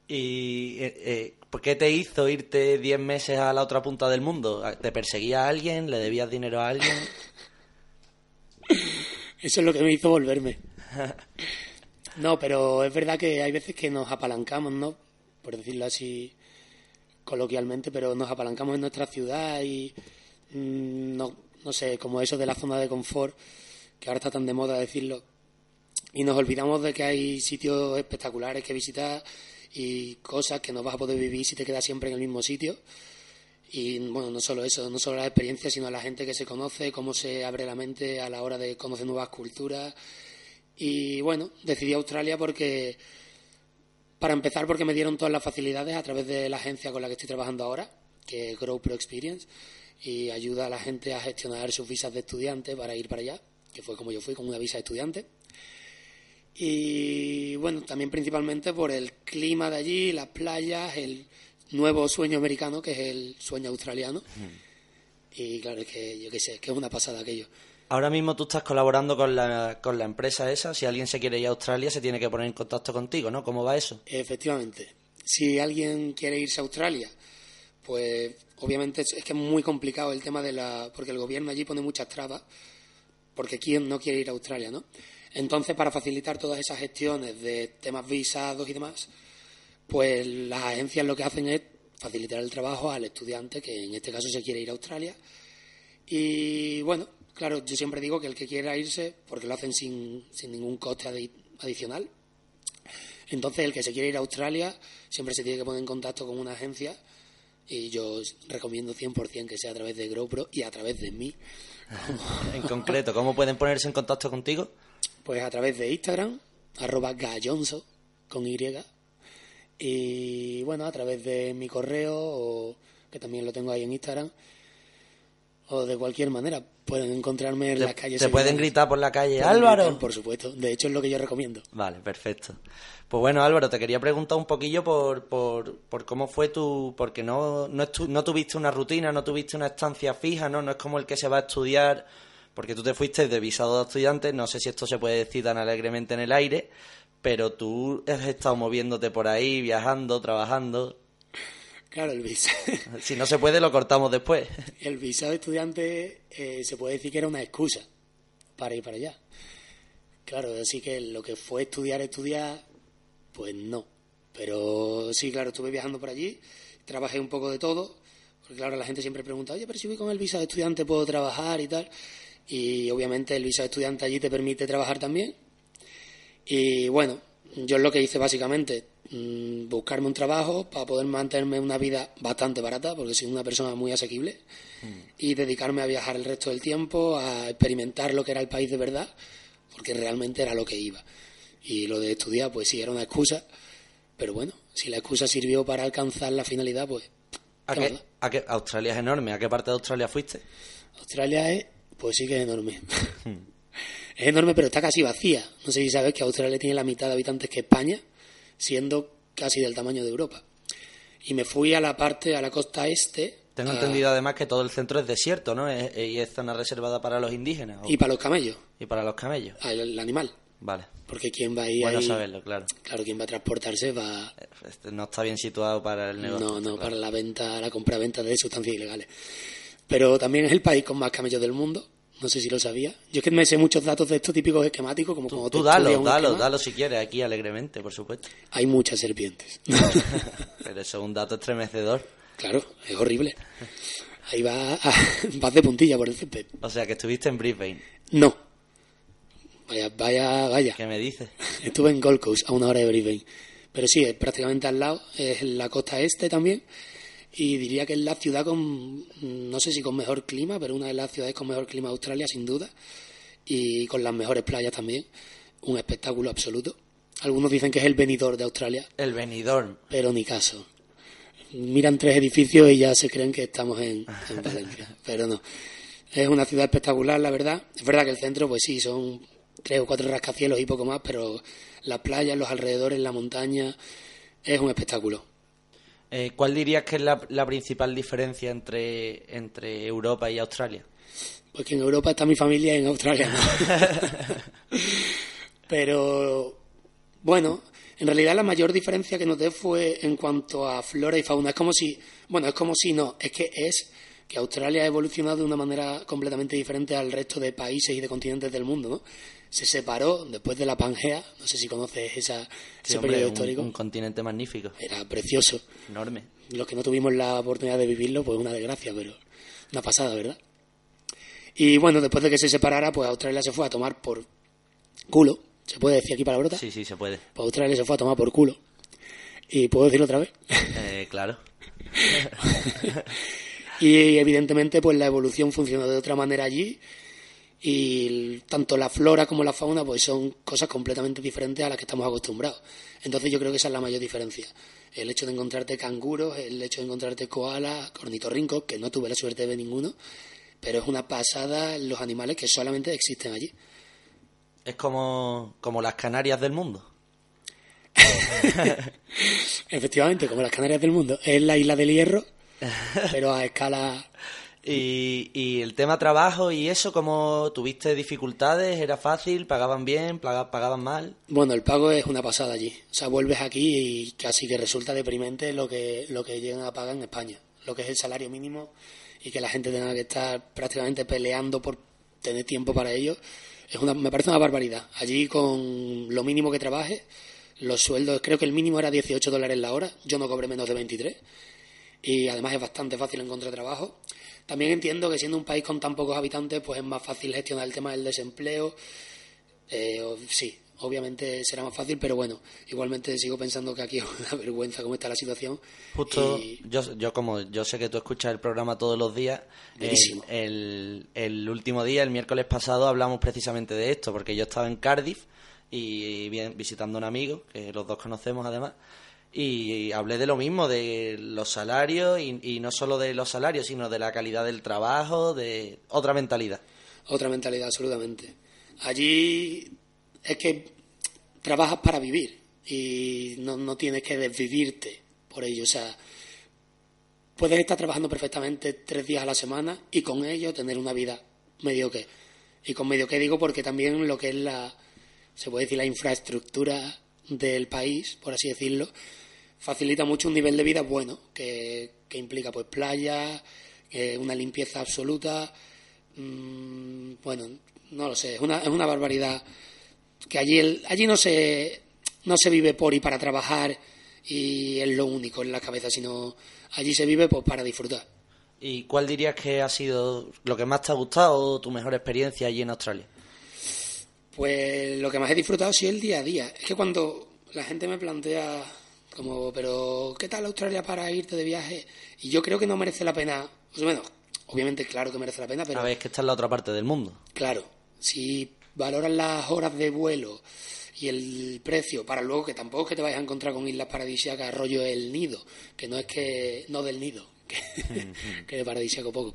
¿Y eh, eh, por qué te hizo irte 10 meses a la otra punta del mundo? ¿Te perseguía a alguien? ¿Le debías dinero a alguien? Eso es lo que me hizo volverme. No, pero es verdad que hay veces que nos apalancamos, ¿no? Por decirlo así coloquialmente, pero nos apalancamos en nuestra ciudad y mm, no, no sé, como eso de la zona de confort, que ahora está tan de moda decirlo, y nos olvidamos de que hay sitios espectaculares que visitar y cosas que no vas a poder vivir si te quedas siempre en el mismo sitio. Y bueno, no solo eso, no solo la experiencia, sino la gente que se conoce, cómo se abre la mente a la hora de conocer nuevas culturas. Y bueno, decidí Australia porque, para empezar, porque me dieron todas las facilidades a través de la agencia con la que estoy trabajando ahora, que es Grow Pro Experience, y ayuda a la gente a gestionar sus visas de estudiante para ir para allá, que fue como yo fui, con una visa de estudiante. Y bueno, también principalmente por el clima de allí, las playas, el nuevo sueño americano, que es el sueño australiano. Y claro, es que yo qué sé, es que es una pasada aquello. Ahora mismo tú estás colaborando con la, con la empresa esa. Si alguien se quiere ir a Australia, se tiene que poner en contacto contigo, ¿no? ¿Cómo va eso? Efectivamente. Si alguien quiere irse a Australia, pues obviamente es que es muy complicado el tema de la... porque el gobierno allí pone muchas trabas, porque quién no quiere ir a Australia, ¿no? Entonces, para facilitar todas esas gestiones de temas visados y demás, pues las agencias lo que hacen es facilitar el trabajo al estudiante que en este caso se quiere ir a Australia. Y bueno, claro, yo siempre digo que el que quiera irse, porque lo hacen sin, sin ningún coste adi- adicional, entonces el que se quiere ir a Australia siempre se tiene que poner en contacto con una agencia y yo recomiendo 100% que sea a través de GoPro y a través de mí. En concreto, ¿cómo pueden ponerse en contacto contigo? Pues a través de Instagram, arroba gallonso, con Y. Y bueno, a través de mi correo, o, que también lo tengo ahí en Instagram, o de cualquier manera. Pueden encontrarme en Te, las calles. te pueden gritar por la calle, Álvaro. gritar, por supuesto. De hecho, es lo que yo recomiendo. Vale, perfecto. Pues bueno, Álvaro, te quería preguntar un poquillo por, por, por cómo fue tu... Porque no, no, estu- no tuviste una rutina, no tuviste una estancia fija, ¿no? No es como el que se va a estudiar, porque tú te fuiste de visado de estudiante, no sé si esto se puede decir tan alegremente en el aire, pero tú has estado moviéndote por ahí, viajando, trabajando. Claro, el visa. Si no se puede, lo cortamos después. El visado de estudiante eh, se puede decir que era una excusa para ir para allá. Claro, así que lo que fue estudiar, estudiar, pues no. Pero sí, claro, estuve viajando por allí, trabajé un poco de todo, porque claro, la gente siempre pregunta, oye, pero si voy con el visado de estudiante puedo trabajar y tal. Y obviamente el visado de estudiante allí te permite trabajar también. Y bueno, yo lo que hice básicamente, mm, buscarme un trabajo para poder mantenerme una vida bastante barata, porque soy una persona muy asequible, y dedicarme a viajar el resto del tiempo, a experimentar lo que era el país de verdad, porque realmente era lo que iba. Y lo de estudiar, pues sí, era una excusa, pero bueno, si la excusa sirvió para alcanzar la finalidad, pues... ¿A ¿qué a qué- Australia es enorme. ¿A qué parte de Australia fuiste? Australia es, pues sí que es enorme. es enorme, pero está casi vacía. No sé si sabes que Australia tiene la mitad de habitantes que España, siendo casi del tamaño de Europa. Y me fui a la parte, a la costa este. Tengo a- entendido además que todo el centro es desierto, ¿no? Es- y es zona reservada para los indígenas. ¿o? Y para los camellos, Y para los camellos. al el animal. Vale. Porque quien va ahí, Bueno ahí- saberlo, claro. claro, quien va a transportarse va, Este no está bien situado para el negocio. no, no, claro. para la venta, la compra-venta de sustancias ilegales. Pero también es el país con más camellos del mundo. No sé si lo sabía. Yo es que me sé muchos datos de estos típicos esquemáticos, como Tú dalo, estudias un dalo, esquema. dalo si quieres, aquí alegremente, por supuesto. Hay muchas serpientes. Pero eso es un dato estremecedor. Claro, es horrible. Ahí va, vas de puntilla por el césped. O sea, que estuviste en Brisbane. No. Vaya, vaya, vaya. ¿Qué me dices? Estuve en Gold Coast, a una hora de Brisbane. Pero sí, es prácticamente al lado, es en la costa este también. Y diría que es la ciudad con, no sé si con mejor clima, pero una de las ciudades con mejor clima de Australia, sin duda. Y con las mejores playas también. Un espectáculo absoluto. Algunos dicen que es el venidor de Australia, El Benidorm. pero ni caso. Miran tres edificios y ya se creen que estamos en, en Valencia, pero no. Es una ciudad espectacular, la verdad. Es verdad que el centro, pues sí, son tres o cuatro rascacielos y poco más, pero las playas, los alrededores, la montaña, es un espectáculo. Eh, ¿Cuál dirías que es la, la principal diferencia entre, entre Europa y Australia? Pues que en Europa está mi familia y en Australia no. Pero bueno, en realidad la mayor diferencia que noté fue en cuanto a flora y fauna. Es como si, bueno, es como si no, es que es que Australia ha evolucionado de una manera completamente diferente al resto de países y de continentes del mundo, ¿no? Se separó después de la Pangea, no sé si conoces esa, Sí, ese hombre, periodo un- histórico. un continente magnífico. Era precioso. Enorme. Los que no tuvimos la oportunidad de vivirlo, pues una desgracia, pero una pasada, ¿verdad? Y bueno, después de que se separara, pues Australia se fue a tomar por culo. ¿Se puede decir aquí palabrota? Sí, sí, se puede. Pues Australia se fue a tomar por culo. ¿Y puedo decirlo otra vez? Eh, claro. y evidentemente, pues la evolución funcionó de otra manera allí. Y tanto la flora como la fauna, pues son cosas completamente diferentes a las que estamos acostumbrados. Entonces yo creo que esa es la mayor diferencia. El hecho de encontrarte canguros, el hecho de encontrarte koalas, cornitorrincos, que no tuve la suerte de ver ninguno, pero es una pasada los animales que solamente existen allí. Es como, como las Canarias del mundo. Efectivamente, como las Canarias del mundo. Es la isla del hierro, pero a escala... Y, y el tema trabajo y eso, ¿cómo tuviste dificultades? ¿Era fácil? ¿Pagaban bien? paga- ¿Pagaban mal? Bueno, el pago es una pasada allí. O sea, vuelves aquí y casi que resulta deprimente lo que, lo que llegan a pagar en España. Lo que es el salario mínimo y que la gente tenga que estar prácticamente peleando por tener tiempo para ello. es una, me parece una barbaridad. Allí con lo mínimo que trabaje, los sueldos, creo que el mínimo era 18 dólares la hora, yo no cobré menos de 23 y además es bastante fácil encontrar trabajo. También entiendo que siendo un país con tan pocos habitantes, pues es más fácil gestionar el tema del desempleo. Eh, sí, obviamente será más fácil, pero bueno, igualmente sigo pensando que aquí es una vergüenza cómo está la situación. Justo, Y- yo, yo como yo sé que tú escuchas el programa todos los días, el, el, el último día, el miércoles pasado, hablamos precisamente de esto, porque yo estaba en Cardiff y bien, visitando a un amigo, que los dos conocemos además, y hablé de lo mismo, de los salarios, y, no solo de los salarios, sino de la calidad del trabajo, de otra mentalidad. Otra mentalidad, absolutamente. Allí es que trabajas para vivir y no, no tienes que desvivirte por ello. O sea, puedes estar trabajando perfectamente tres días a la semana y con ello tener una vida medio que. Y con medio que digo porque también lo que es la, se puede decir, la infraestructura del país, por así decirlo, facilita mucho un nivel de vida bueno, que, que implica pues playa, eh, una limpieza absoluta, mm, bueno, no lo sé, es una, es una barbaridad que allí el, allí no se no se vive por y para trabajar y es lo único en la cabeza, sino allí se vive pues para disfrutar. ¿Y cuál dirías que ha sido lo que más te ha gustado, tu mejor experiencia allí en Australia? Pues lo que más he disfrutado sí el día a día. Es que cuando la gente me plantea como, pero ¿qué tal Australia para irte de viaje? Y yo creo que no merece la pena, pues bueno, obviamente claro que merece la pena, pero A ver, es que está en la otra parte del mundo. claro, si valoras las horas de vuelo y el precio para luego que tampoco es que te vayas a encontrar con islas paradisíacas rollo el nido, que no es que no del nido, que, que de paradisíaco poco,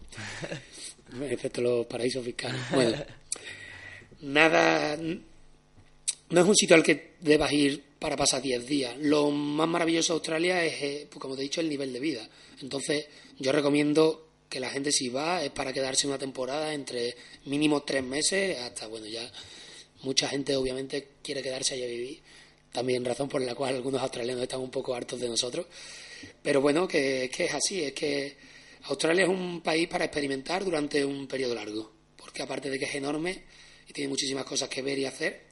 excepto los paraísos fiscales. Bueno, nada, no es un sitio al que debas ir para pasar 10 días. Lo más maravilloso de Australia es, eh, pues, como te he dicho, el nivel de vida. Entonces, yo recomiendo que la gente si va es para quedarse una temporada entre mínimo tres meses hasta, bueno, ya mucha gente obviamente quiere quedarse allá a vivir. También razón por la cual algunos australianos están un poco hartos de nosotros. Pero bueno, que, que es así, es que Australia es un país para experimentar durante un periodo largo. Porque aparte de que es enorme y tiene muchísimas cosas que ver y hacer,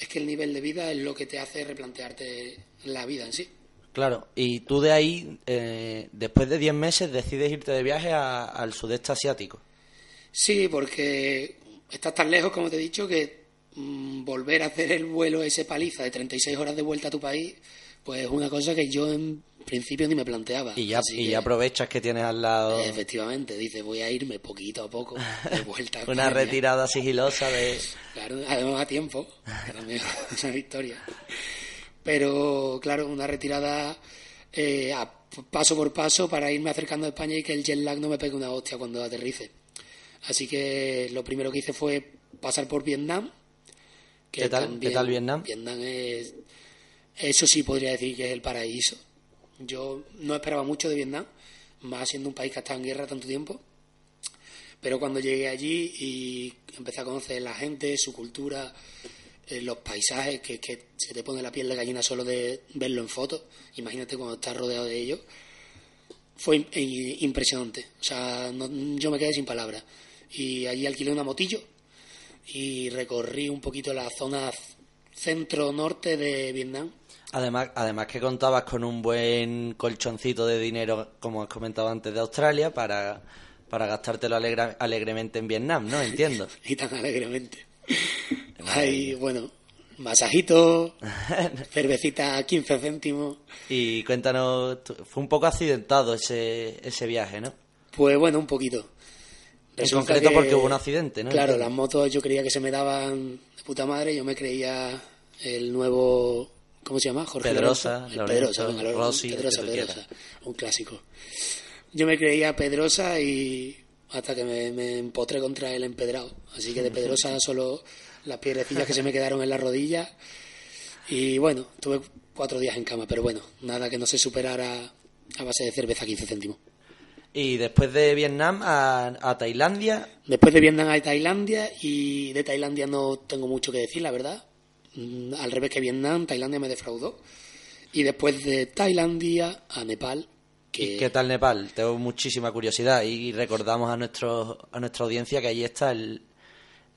es que el nivel de vida es lo que te hace replantearte la vida en sí. Claro, y tú de ahí, eh, después de 10 meses, decides irte de viaje a- al sudeste asiático. Sí, porque estás tan lejos, como te he dicho, que mm, volver a hacer el vuelo ese paliza de 36 horas de vuelta a tu país, pues es una cosa que yo en principio ni me planteaba. Y ya, y ya aprovechas que tienes al lado Efectivamente, dice, voy a irme poquito a poco de vuelta. una España. retirada sigilosa de... Claro, además a tiempo, también es una victoria. Pero claro, una retirada eh, a paso por paso para irme acercando a España y que el jet lag no me pegue una hostia cuando aterrice. Así que lo primero que hice fue pasar por Vietnam. que ¿Qué tal? también- ¿Qué tal Vietnam? Vietnam es. Eso sí podría decir que es el paraíso. Yo no esperaba mucho de Vietnam, más siendo un país que ha estado en guerra tanto tiempo. Pero cuando llegué allí y empecé a conocer la gente, su cultura, eh, los paisajes, que, que se te pone la piel de gallina solo de verlo en fotos, imagínate cuando estás rodeado de ellos, fue eh, impresionante. O sea, no- yo me quedé sin palabras. Y allí alquilé una motillo y recorrí un poquito la zona centro-norte de Vietnam. Además, además que contabas con un buen colchoncito de dinero, como has comentado antes, de Australia, para, para gastártelo alegra- alegremente en Vietnam, ¿no? Entiendo. y tan alegremente. Hay, bueno, masajito, cervecita a 15 céntimos. Y cuéntanos, fue un poco accidentado ese, ese viaje, ¿no? Pues bueno, un poquito. En concreto que- porque hubo un accidente, ¿no? Claro, las motos yo creía que se me daban de puta madre, yo me creía el nuevo, ¿cómo se llama? Jorge Pedrosa, Pedrosa, venga, Rossi, Pedrosa, Pedrosa, un clásico. Yo me creía Pedrosa y hasta que me, me empotré contra el empedrado. Así que de Pedrosa solo las piedrecillas que se me quedaron en la rodilla. Y bueno, tuve cuatro días en cama, pero bueno, nada que no se superara a base de cerveza a 15 céntimos. Y después de Vietnam a, a Tailandia, Después de Vietnam a Tailandia y de Tailandia no tengo mucho que decir, la verdad. Mm, Al revés que Vietnam, Tailandia me defraudó. Y después de Tailandia a Nepal, que ¿y ¿qué tal Nepal? Tengo muchísima curiosidad y recordamos a, nuestro, a nuestra audiencia que allí está el,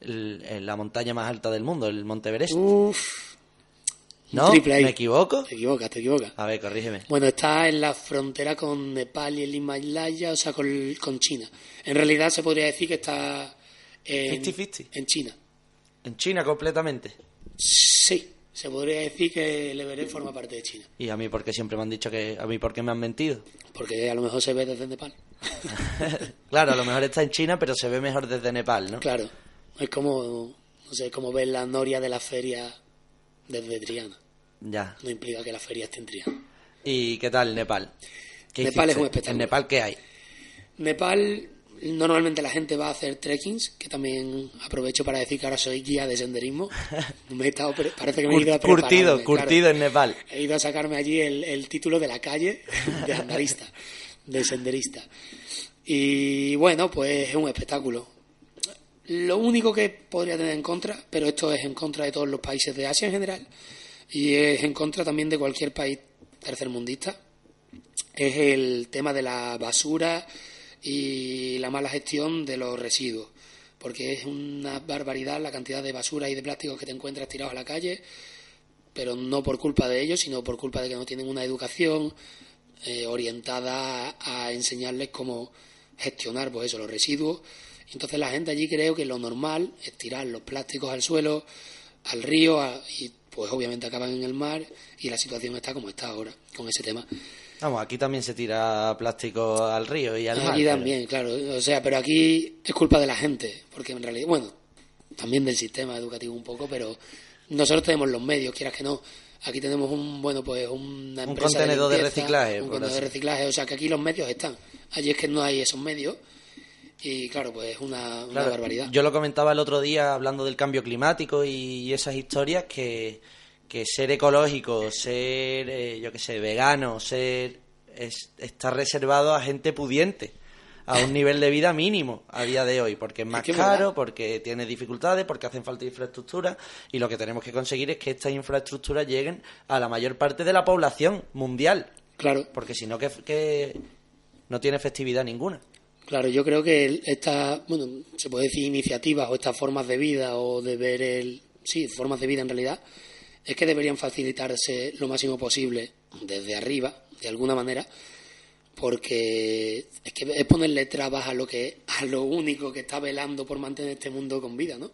el- el- la montaña más alta del mundo, el Monte Everest. Uf. ¿No? triple. ¿Me equivoco? Te equivocas, te equivocas. A ver, corrígeme. Bueno, está en la frontera con Nepal y el Himalaya, o sea, con, con China. En realidad se podría decir que está en, 50-50. en China. En China completamente. Sí, se podría decir que el Everest forma parte de China. Y a mí porque siempre me han dicho que... A mí porque me han mentido. Porque a lo mejor se ve desde Nepal. claro, a lo mejor está en China, pero se ve mejor desde Nepal, ¿no? Claro, es como, no sé, como ver la noria de la feria desde Triana. Ya. No implica que la feria esté en Triana. ¿Y qué tal Nepal? ¿Qué Nepal es un espectáculo. ¿En Nepal qué hay? Nepal, normalmente la gente va a hacer trekkings, que también aprovecho para decir que ahora soy guía de senderismo. Me he estado, parece que me he ido a Cur- curtido, curtido claro. en Nepal. He ido a sacarme allí el, el título de la calle de andarista, de senderista. Y bueno, pues es un espectáculo. Lo único que podría tener en contra, pero esto es en contra de todos los países de Asia en general, y es en contra también de cualquier país tercermundista, es el tema de la basura y la mala gestión de los residuos. Porque es una barbaridad la cantidad de basura y de plásticos que te encuentras tirados a la calle, pero no por culpa de ellos, sino por culpa de que no tienen una educación eh, orientada a, enseñarles cómo gestionar pues eso, los residuos. Entonces la gente allí creo que lo normal es tirar los plásticos al suelo, al río, y pues obviamente acaban en el mar y la situación está como está ahora con ese tema. Vamos, aquí también se tira plástico al río y al mar. Aquí también, claro. O sea, pero aquí es culpa de la gente, porque en realidad, bueno, también del sistema educativo un poco, pero nosotros tenemos los medios, quieras que no. Aquí tenemos un, bueno, pues una Un empresa contenedor de limpieza, reciclaje, Un contenedor de reciclaje, o sea que aquí los medios están. Allí es que no hay esos medios y claro, pues es una, una Claro, barbaridad. Yo lo comentaba el otro día hablando del cambio climático y esas historias que, que ser ecológico, ser, eh, yo qué sé, vegano, ser es- está reservado a gente pudiente, a un nivel de vida mínimo a día de hoy, porque es más que caro, verdad. porque tiene dificultades, porque hacen falta infraestructura y lo que tenemos que conseguir es que estas infraestructuras lleguen a la mayor parte de la población mundial. Claro. Porque si no, que, que no tiene festividad ninguna. Claro, yo creo que estas, bueno, se puede decir iniciativas o estas formas de vida o de ver el, sí, formas de vida en realidad, es que deberían facilitarse lo máximo posible desde arriba, de alguna manera, porque es que es ponerle trabas a lo que, a lo único que está velando por mantener este mundo con vida, ¿no?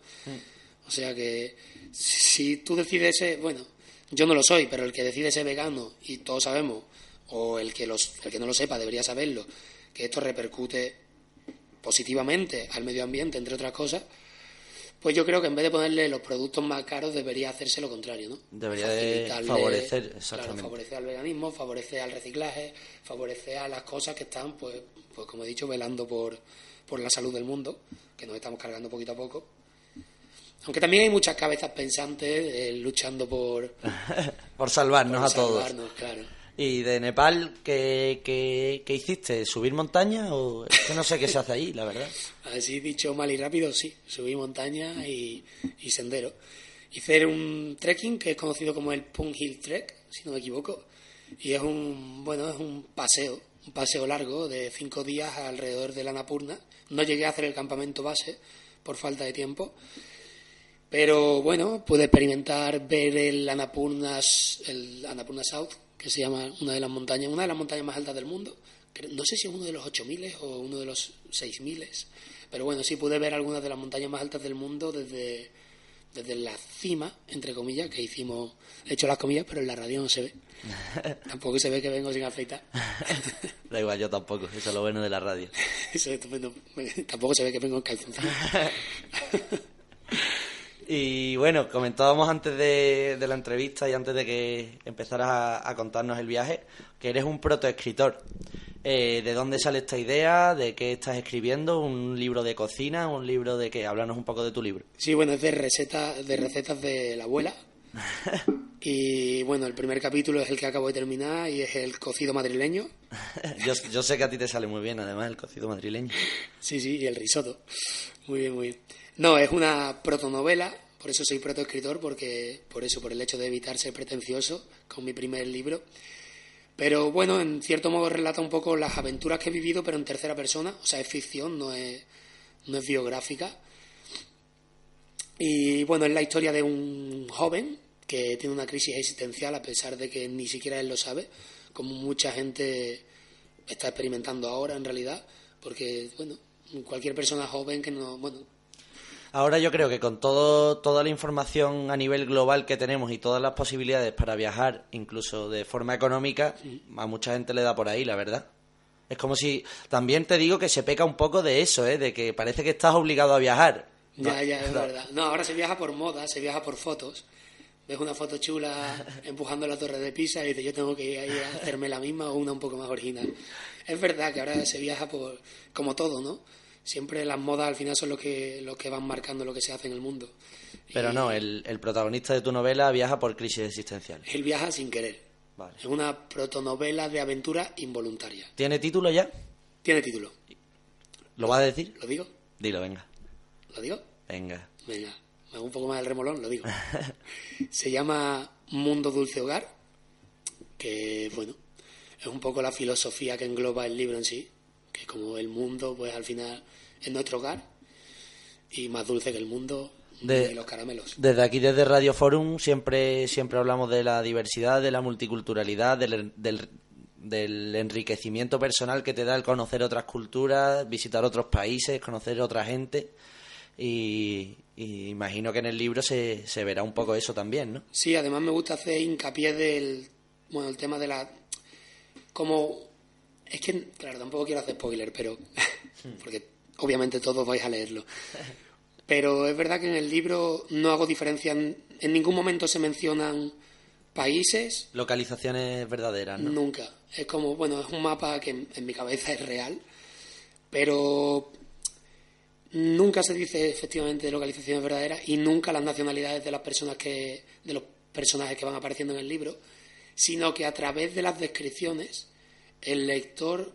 O sea que si tú decides ser, bueno, yo no lo soy, pero el que decide ser vegano y todos sabemos, o el que los, el que no lo sepa debería saberlo, que esto repercute positivamente al medio ambiente, entre otras cosas, pues yo creo que en vez de ponerle los productos más caros debería hacerse lo contrario, ¿no? Debería de favorecer, claro, exactamente. favorecer al veganismo, favorecer al reciclaje, favorecer a las cosas que están, pues, pues como he dicho, velando por, por la salud del mundo, que nos estamos cargando poquito a poco. Aunque también hay muchas cabezas pensantes eh, luchando por, por salvarnos por a todos. salvarnos, claro. ¿Y de Nepal qué, qué, hiciste? ¿Subir montaña? O... Es que no sé qué se hace ahí, la verdad. Así dicho mal y rápido, sí. Subí montaña y, sendero. Hice un trekking que es conocido como el Pung Hill Trek, si no me equivoco. Y es un, bueno, es un paseo, un paseo largo de cinco días alrededor de la Annapurna. No llegué a hacer el campamento base por falta de tiempo. Pero bueno, pude experimentar ver el Annapurna, el Annapurna South, que se llama una de las montañas, una de las montañas más altas del mundo. No sé si es uno de los 8000 o uno de los 6000, pero bueno, sí pude ver algunas de las montañas más altas del mundo desde, desde la cima, entre comillas, que hicimos, he hecho las comillas, pero en la radio no se ve. Tampoco se ve que vengo sin afeitar. Da igual, yo tampoco. Eso es lo bueno de la radio. Eso es estupendo. Tampoco se ve que vengo en calzoncillos. Y bueno, comentábamos antes de, de la entrevista y antes de que empezaras a, a contarnos el viaje que eres un protoescritor. Eh, ¿De dónde sale esta idea? ¿De qué estás escribiendo? ¿Un libro de cocina? ¿Un libro de qué? Háblanos un poco de tu libro. Sí, bueno, es de recetas, de recetas de la abuela. Y bueno, el primer capítulo es el que acabo de terminar y es el cocido madrileño. yo, yo sé que a ti te sale muy bien, además, el cocido madrileño. Sí, sí, y el risotto. Muy bien, muy bien. No, es una protonovela, por eso soy protoescritor, porque por eso, por el hecho de evitar ser pretencioso con mi primer libro. Pero bueno, en cierto modo relata un poco las aventuras que he vivido, pero en tercera persona. O sea, es ficción, no es, no es biográfica. Y bueno, es la historia de un joven que tiene una crisis existencial a pesar de que ni siquiera él lo sabe, como mucha gente está experimentando ahora en realidad, porque bueno, cualquier persona joven que no, bueno, Ahora yo creo que con todo, toda la información a nivel global que tenemos y todas las posibilidades para viajar, incluso de forma económica, a mucha gente le da por ahí, la verdad. Es como si... También te digo que se peca un poco de eso, ¿eh? De que parece que estás obligado a viajar. Ya, No, ya, es verdad. No, ahora se viaja por moda, se viaja por fotos. Ves una foto chula empujando la torre de Pisa y dices, yo tengo que ir ahí a hacerme la misma o una un poco más original. Es verdad que ahora se viaja por, como todo, ¿no? Siempre las modas al final son lo que, lo que van marcando lo que se hace en el mundo. Pero no, el, el protagonista de tu novela viaja por crisis existencial. Él viaja sin querer. Vale. Es una protonovela de aventura involuntaria. ¿Tiene título ya? Tiene título. ¿Lo vas a decir? ¿Lo digo? Dilo, venga. ¿Lo digo? Venga. Venga, me hago un poco más el remolón, lo digo. Se llama Mundo Dulce Hogar, que, bueno, es un poco la filosofía que engloba el libro en sí, que como el mundo, pues al final es nuestro hogar, y más dulce que el mundo, De- los caramelos. Desde aquí, desde Radio Forum, siempre, siempre hablamos de la diversidad, de la multiculturalidad, del, del, del enriquecimiento personal que te da el conocer otras culturas, visitar otros países, conocer otra gente. Y, y imagino que en el libro se, se verá un poco eso también, ¿no? Sí, además me gusta hacer hincapié del, bueno, el tema de la, como, es que, claro, tampoco quiero hacer spoiler, pero, porque obviamente todos vais a leerlo. Pero es verdad que en el libro no hago diferencia, en, en ningún momento se mencionan países, Localizaciones verdaderas, ¿no? nunca. Es como, bueno, es un mapa que en, en mi cabeza es real, pero nunca se dice efectivamente localizaciones verdaderas y nunca las nacionalidades de las personas que, de los personajes que van apareciendo en el libro, sino que a través de las descripciones el lector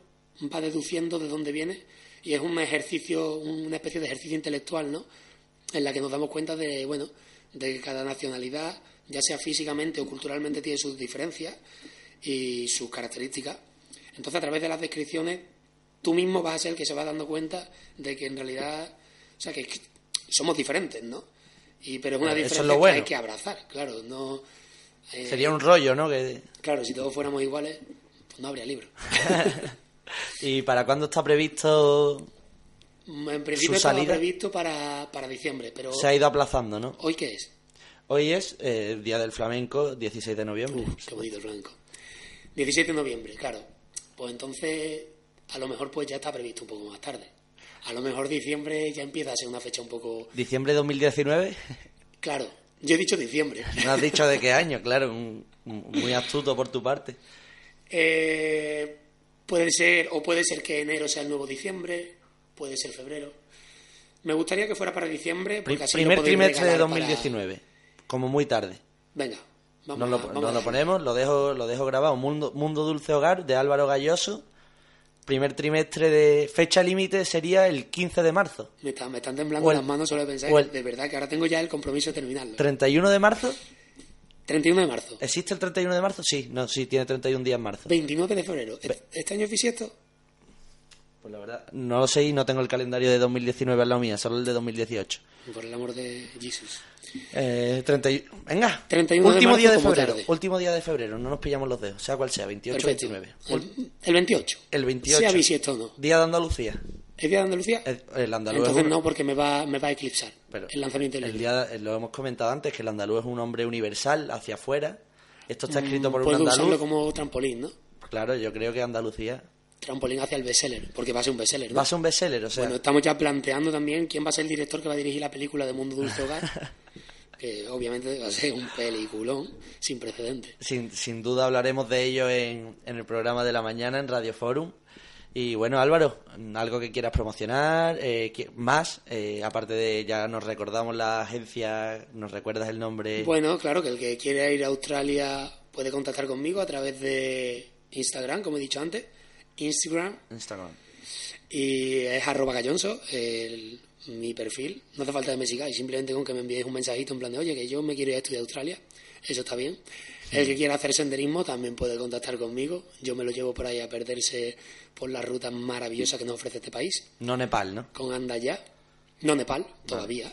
va deduciendo de dónde viene y es un ejercicio, una especie de ejercicio intelectual, ¿no? En la que nos damos cuenta de, bueno, de que cada nacionalidad, ya sea físicamente o culturalmente, tiene sus diferencias y sus características. Entonces, a través de las descripciones, tú mismo vas a ser el que se va dando cuenta de que en realidad, o sea, que, somos diferentes, ¿no? Y, pero es una es diferencia bueno. que hay que abrazar, claro, no... eh, Sería un rollo, ¿no? Que... Claro, si todos fuéramos iguales, no habría libro. ¿Y para cuándo está previsto? En principio ¿Su estaba salida? previsto para, para diciembre, pero Se ha ido aplazando, ¿no? ¿hoy qué es? Hoy es eh, el Día del Flamenco, 16 de noviembre. Qué bonito el flamenco. 17 de noviembre, claro. Pues entonces, a lo mejor pues ya está previsto un poco más tarde. A lo mejor diciembre ya empieza a ser una fecha un poco... ¿Diciembre de 2019? Claro, yo he dicho diciembre. No has dicho de qué año, claro, un- un- muy astuto por tu parte. Eh, puede ser, o puede ser que enero sea el nuevo diciembre, puede ser febrero. Me gustaría que fuera para diciembre, porque así primer trimestre de regalar para- 2019, como muy tarde. Venga, vamos, Nos lo, a- vamos nos a lo ponemos, lo dejo, lo dejo grabado. Mundo, Mundo Dulce Hogar de Álvaro Galloso. Primer trimestre de fecha límite sería el 15 de marzo. Me, está- me están temblando el- las manos solo de pensar el- de verdad que ahora tengo ya el compromiso de terminarlo. 31 de marzo. 31 de marzo. ¿Existe el 31 de marzo? Sí, no, sí, tiene 31 días en marzo. 29 de febrero. ¿Este año es bisiesto? Pues la verdad, no lo sé y no tengo el calendario de 2019 al lado mía, solo el de 2018. Por el amor de Jesús. Eh, 30 y- Venga, 31 de último marzo día de febrero. tarde. Último día de febrero, no nos pillamos los dedos, sea cual sea, 28 o Perfecto. 29. El, el 28. El 28. Sea bisiesto o no. Día de Andalucía. ¿Es día de Andalucía? El, el andaluz Entonces un- no, porque me va, me va a eclipsar Pero el lanzamiento del el día, lo hemos comentado antes, que el andaluz es un hombre universal, hacia afuera. Esto está Mm, escrito por un andaluz. usarlo como trampolín, ¿no? Claro, yo creo que Andalucía Trampolín hacia el bestseller, porque va a ser un bestseller, ¿no? va a ser un bestseller, o sea, Bueno, estamos ya planteando también quién va a ser el director que va a dirigir la película de Mundo Dulce Hogar, que obviamente va a ser un peliculón sin precedentes. sin, sin duda hablaremos de ello en, en el programa de la mañana en Radio Forum. Y bueno, Álvaro, algo que quieras promocionar, eh, más, eh, aparte de ya nos recordamos la agencia, nos recuerdas el nombre. Bueno, claro, que el que quiera ir a Australia puede contactar conmigo a través de Instagram, como he dicho antes, Instagram, Instagram. y es arroba gallonso, el- mi perfil. No hace falta que me sigáis, simplemente con que me enviéis un mensajito en plan de, oye, que yo me quiero ir a estudiar a Australia, eso está bien. El que quiera hacer senderismo también puede contactar conmigo. Yo me lo llevo por ahí a perderse por las rutas maravillosas que nos ofrece este país. No Nepal, ¿no? Con Anda ya. No Nepal, todavía.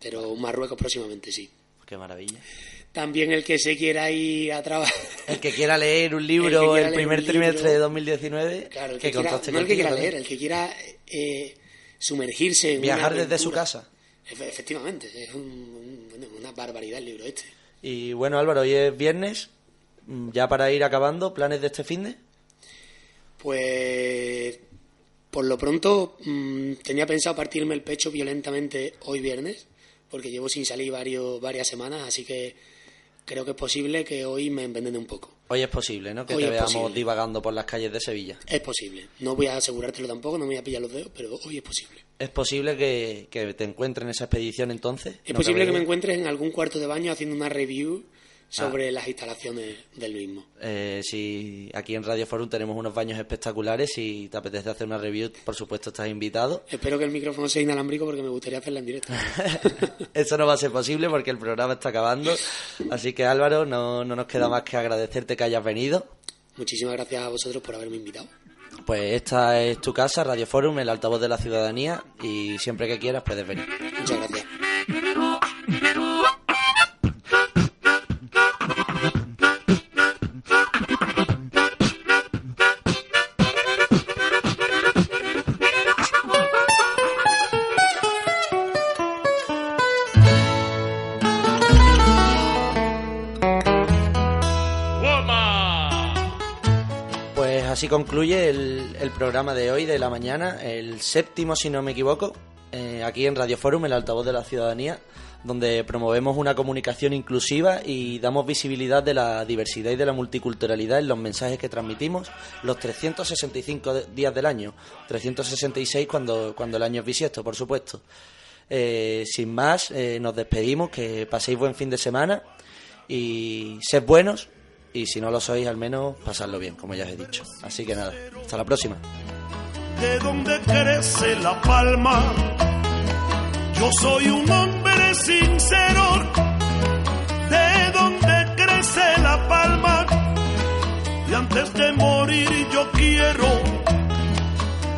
pero Marruecos próximamente sí. Qué maravilla. También el que se quiera ir a trabajar. El que quiera leer un libro el, primer trimestre libro. de 2019, Claro, el que, que quiera, contacte no el que contigo quiera también. leer, el que quiera eh, sumergirse en Viajar desde su casa. Efe- Efectivamente, es un- una barbaridad el libro este. Y bueno, Álvaro, hoy es viernes. Ya para ir acabando, ¿planes de este fin de? Pues por lo pronto mm, tenía pensado partirme el pecho violentamente hoy viernes, porque llevo sin salir varios, varias semanas, así que creo que es posible que hoy me envenene un poco. Hoy es posible, ¿no? Que Hoy te veamos divagando por las calles de Sevilla. Es posible. No voy a asegurártelo tampoco, no me voy a pillar los dedos, pero hoy es posible. ¿Es posible que, que te encuentres en esa expedición entonces? Es ¿No posible que me encuentres en algún cuarto de baño haciendo una review sobre las instalaciones del mismo. Eh, si aquí en Radio Forum tenemos unos baños espectaculares, si te apetece hacer una review, por supuesto estás invitado. Espero que el micrófono sea inalámbrico porque me gustaría hacerla en directo. Eso no va a ser posible porque el programa está acabando. Así que Álvaro, no, no nos queda más que agradecerte que hayas venido. Muchísimas gracias a vosotros por haberme invitado. Pues esta es tu casa, Radio Forum, el altavoz de la ciudadanía, y siempre que quieras puedes venir. Muchas gracias. Concluye el, programa de hoy, de la mañana, el séptimo, si no me equivoco, eh, aquí en Radio Forum, el altavoz de la ciudadanía, donde promovemos una comunicación inclusiva y damos visibilidad de la diversidad y de la multiculturalidad en los mensajes que transmitimos los 365 de- días del año, 366 cuando, cuando el año es bisiesto, por supuesto. Eh, sin más, eh, nos despedimos, que paséis buen fin de semana y sed buenos y si no lo sois al menos pasadlo bien, como ya os he dicho. Así que nada, hasta la próxima. de donde crece la palma. Yo soy un hombre sincero, de donde crece la palma. Y antes de morir yo quiero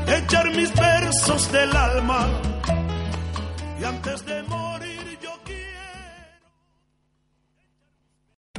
echar mis versos del alma. Y antes de morir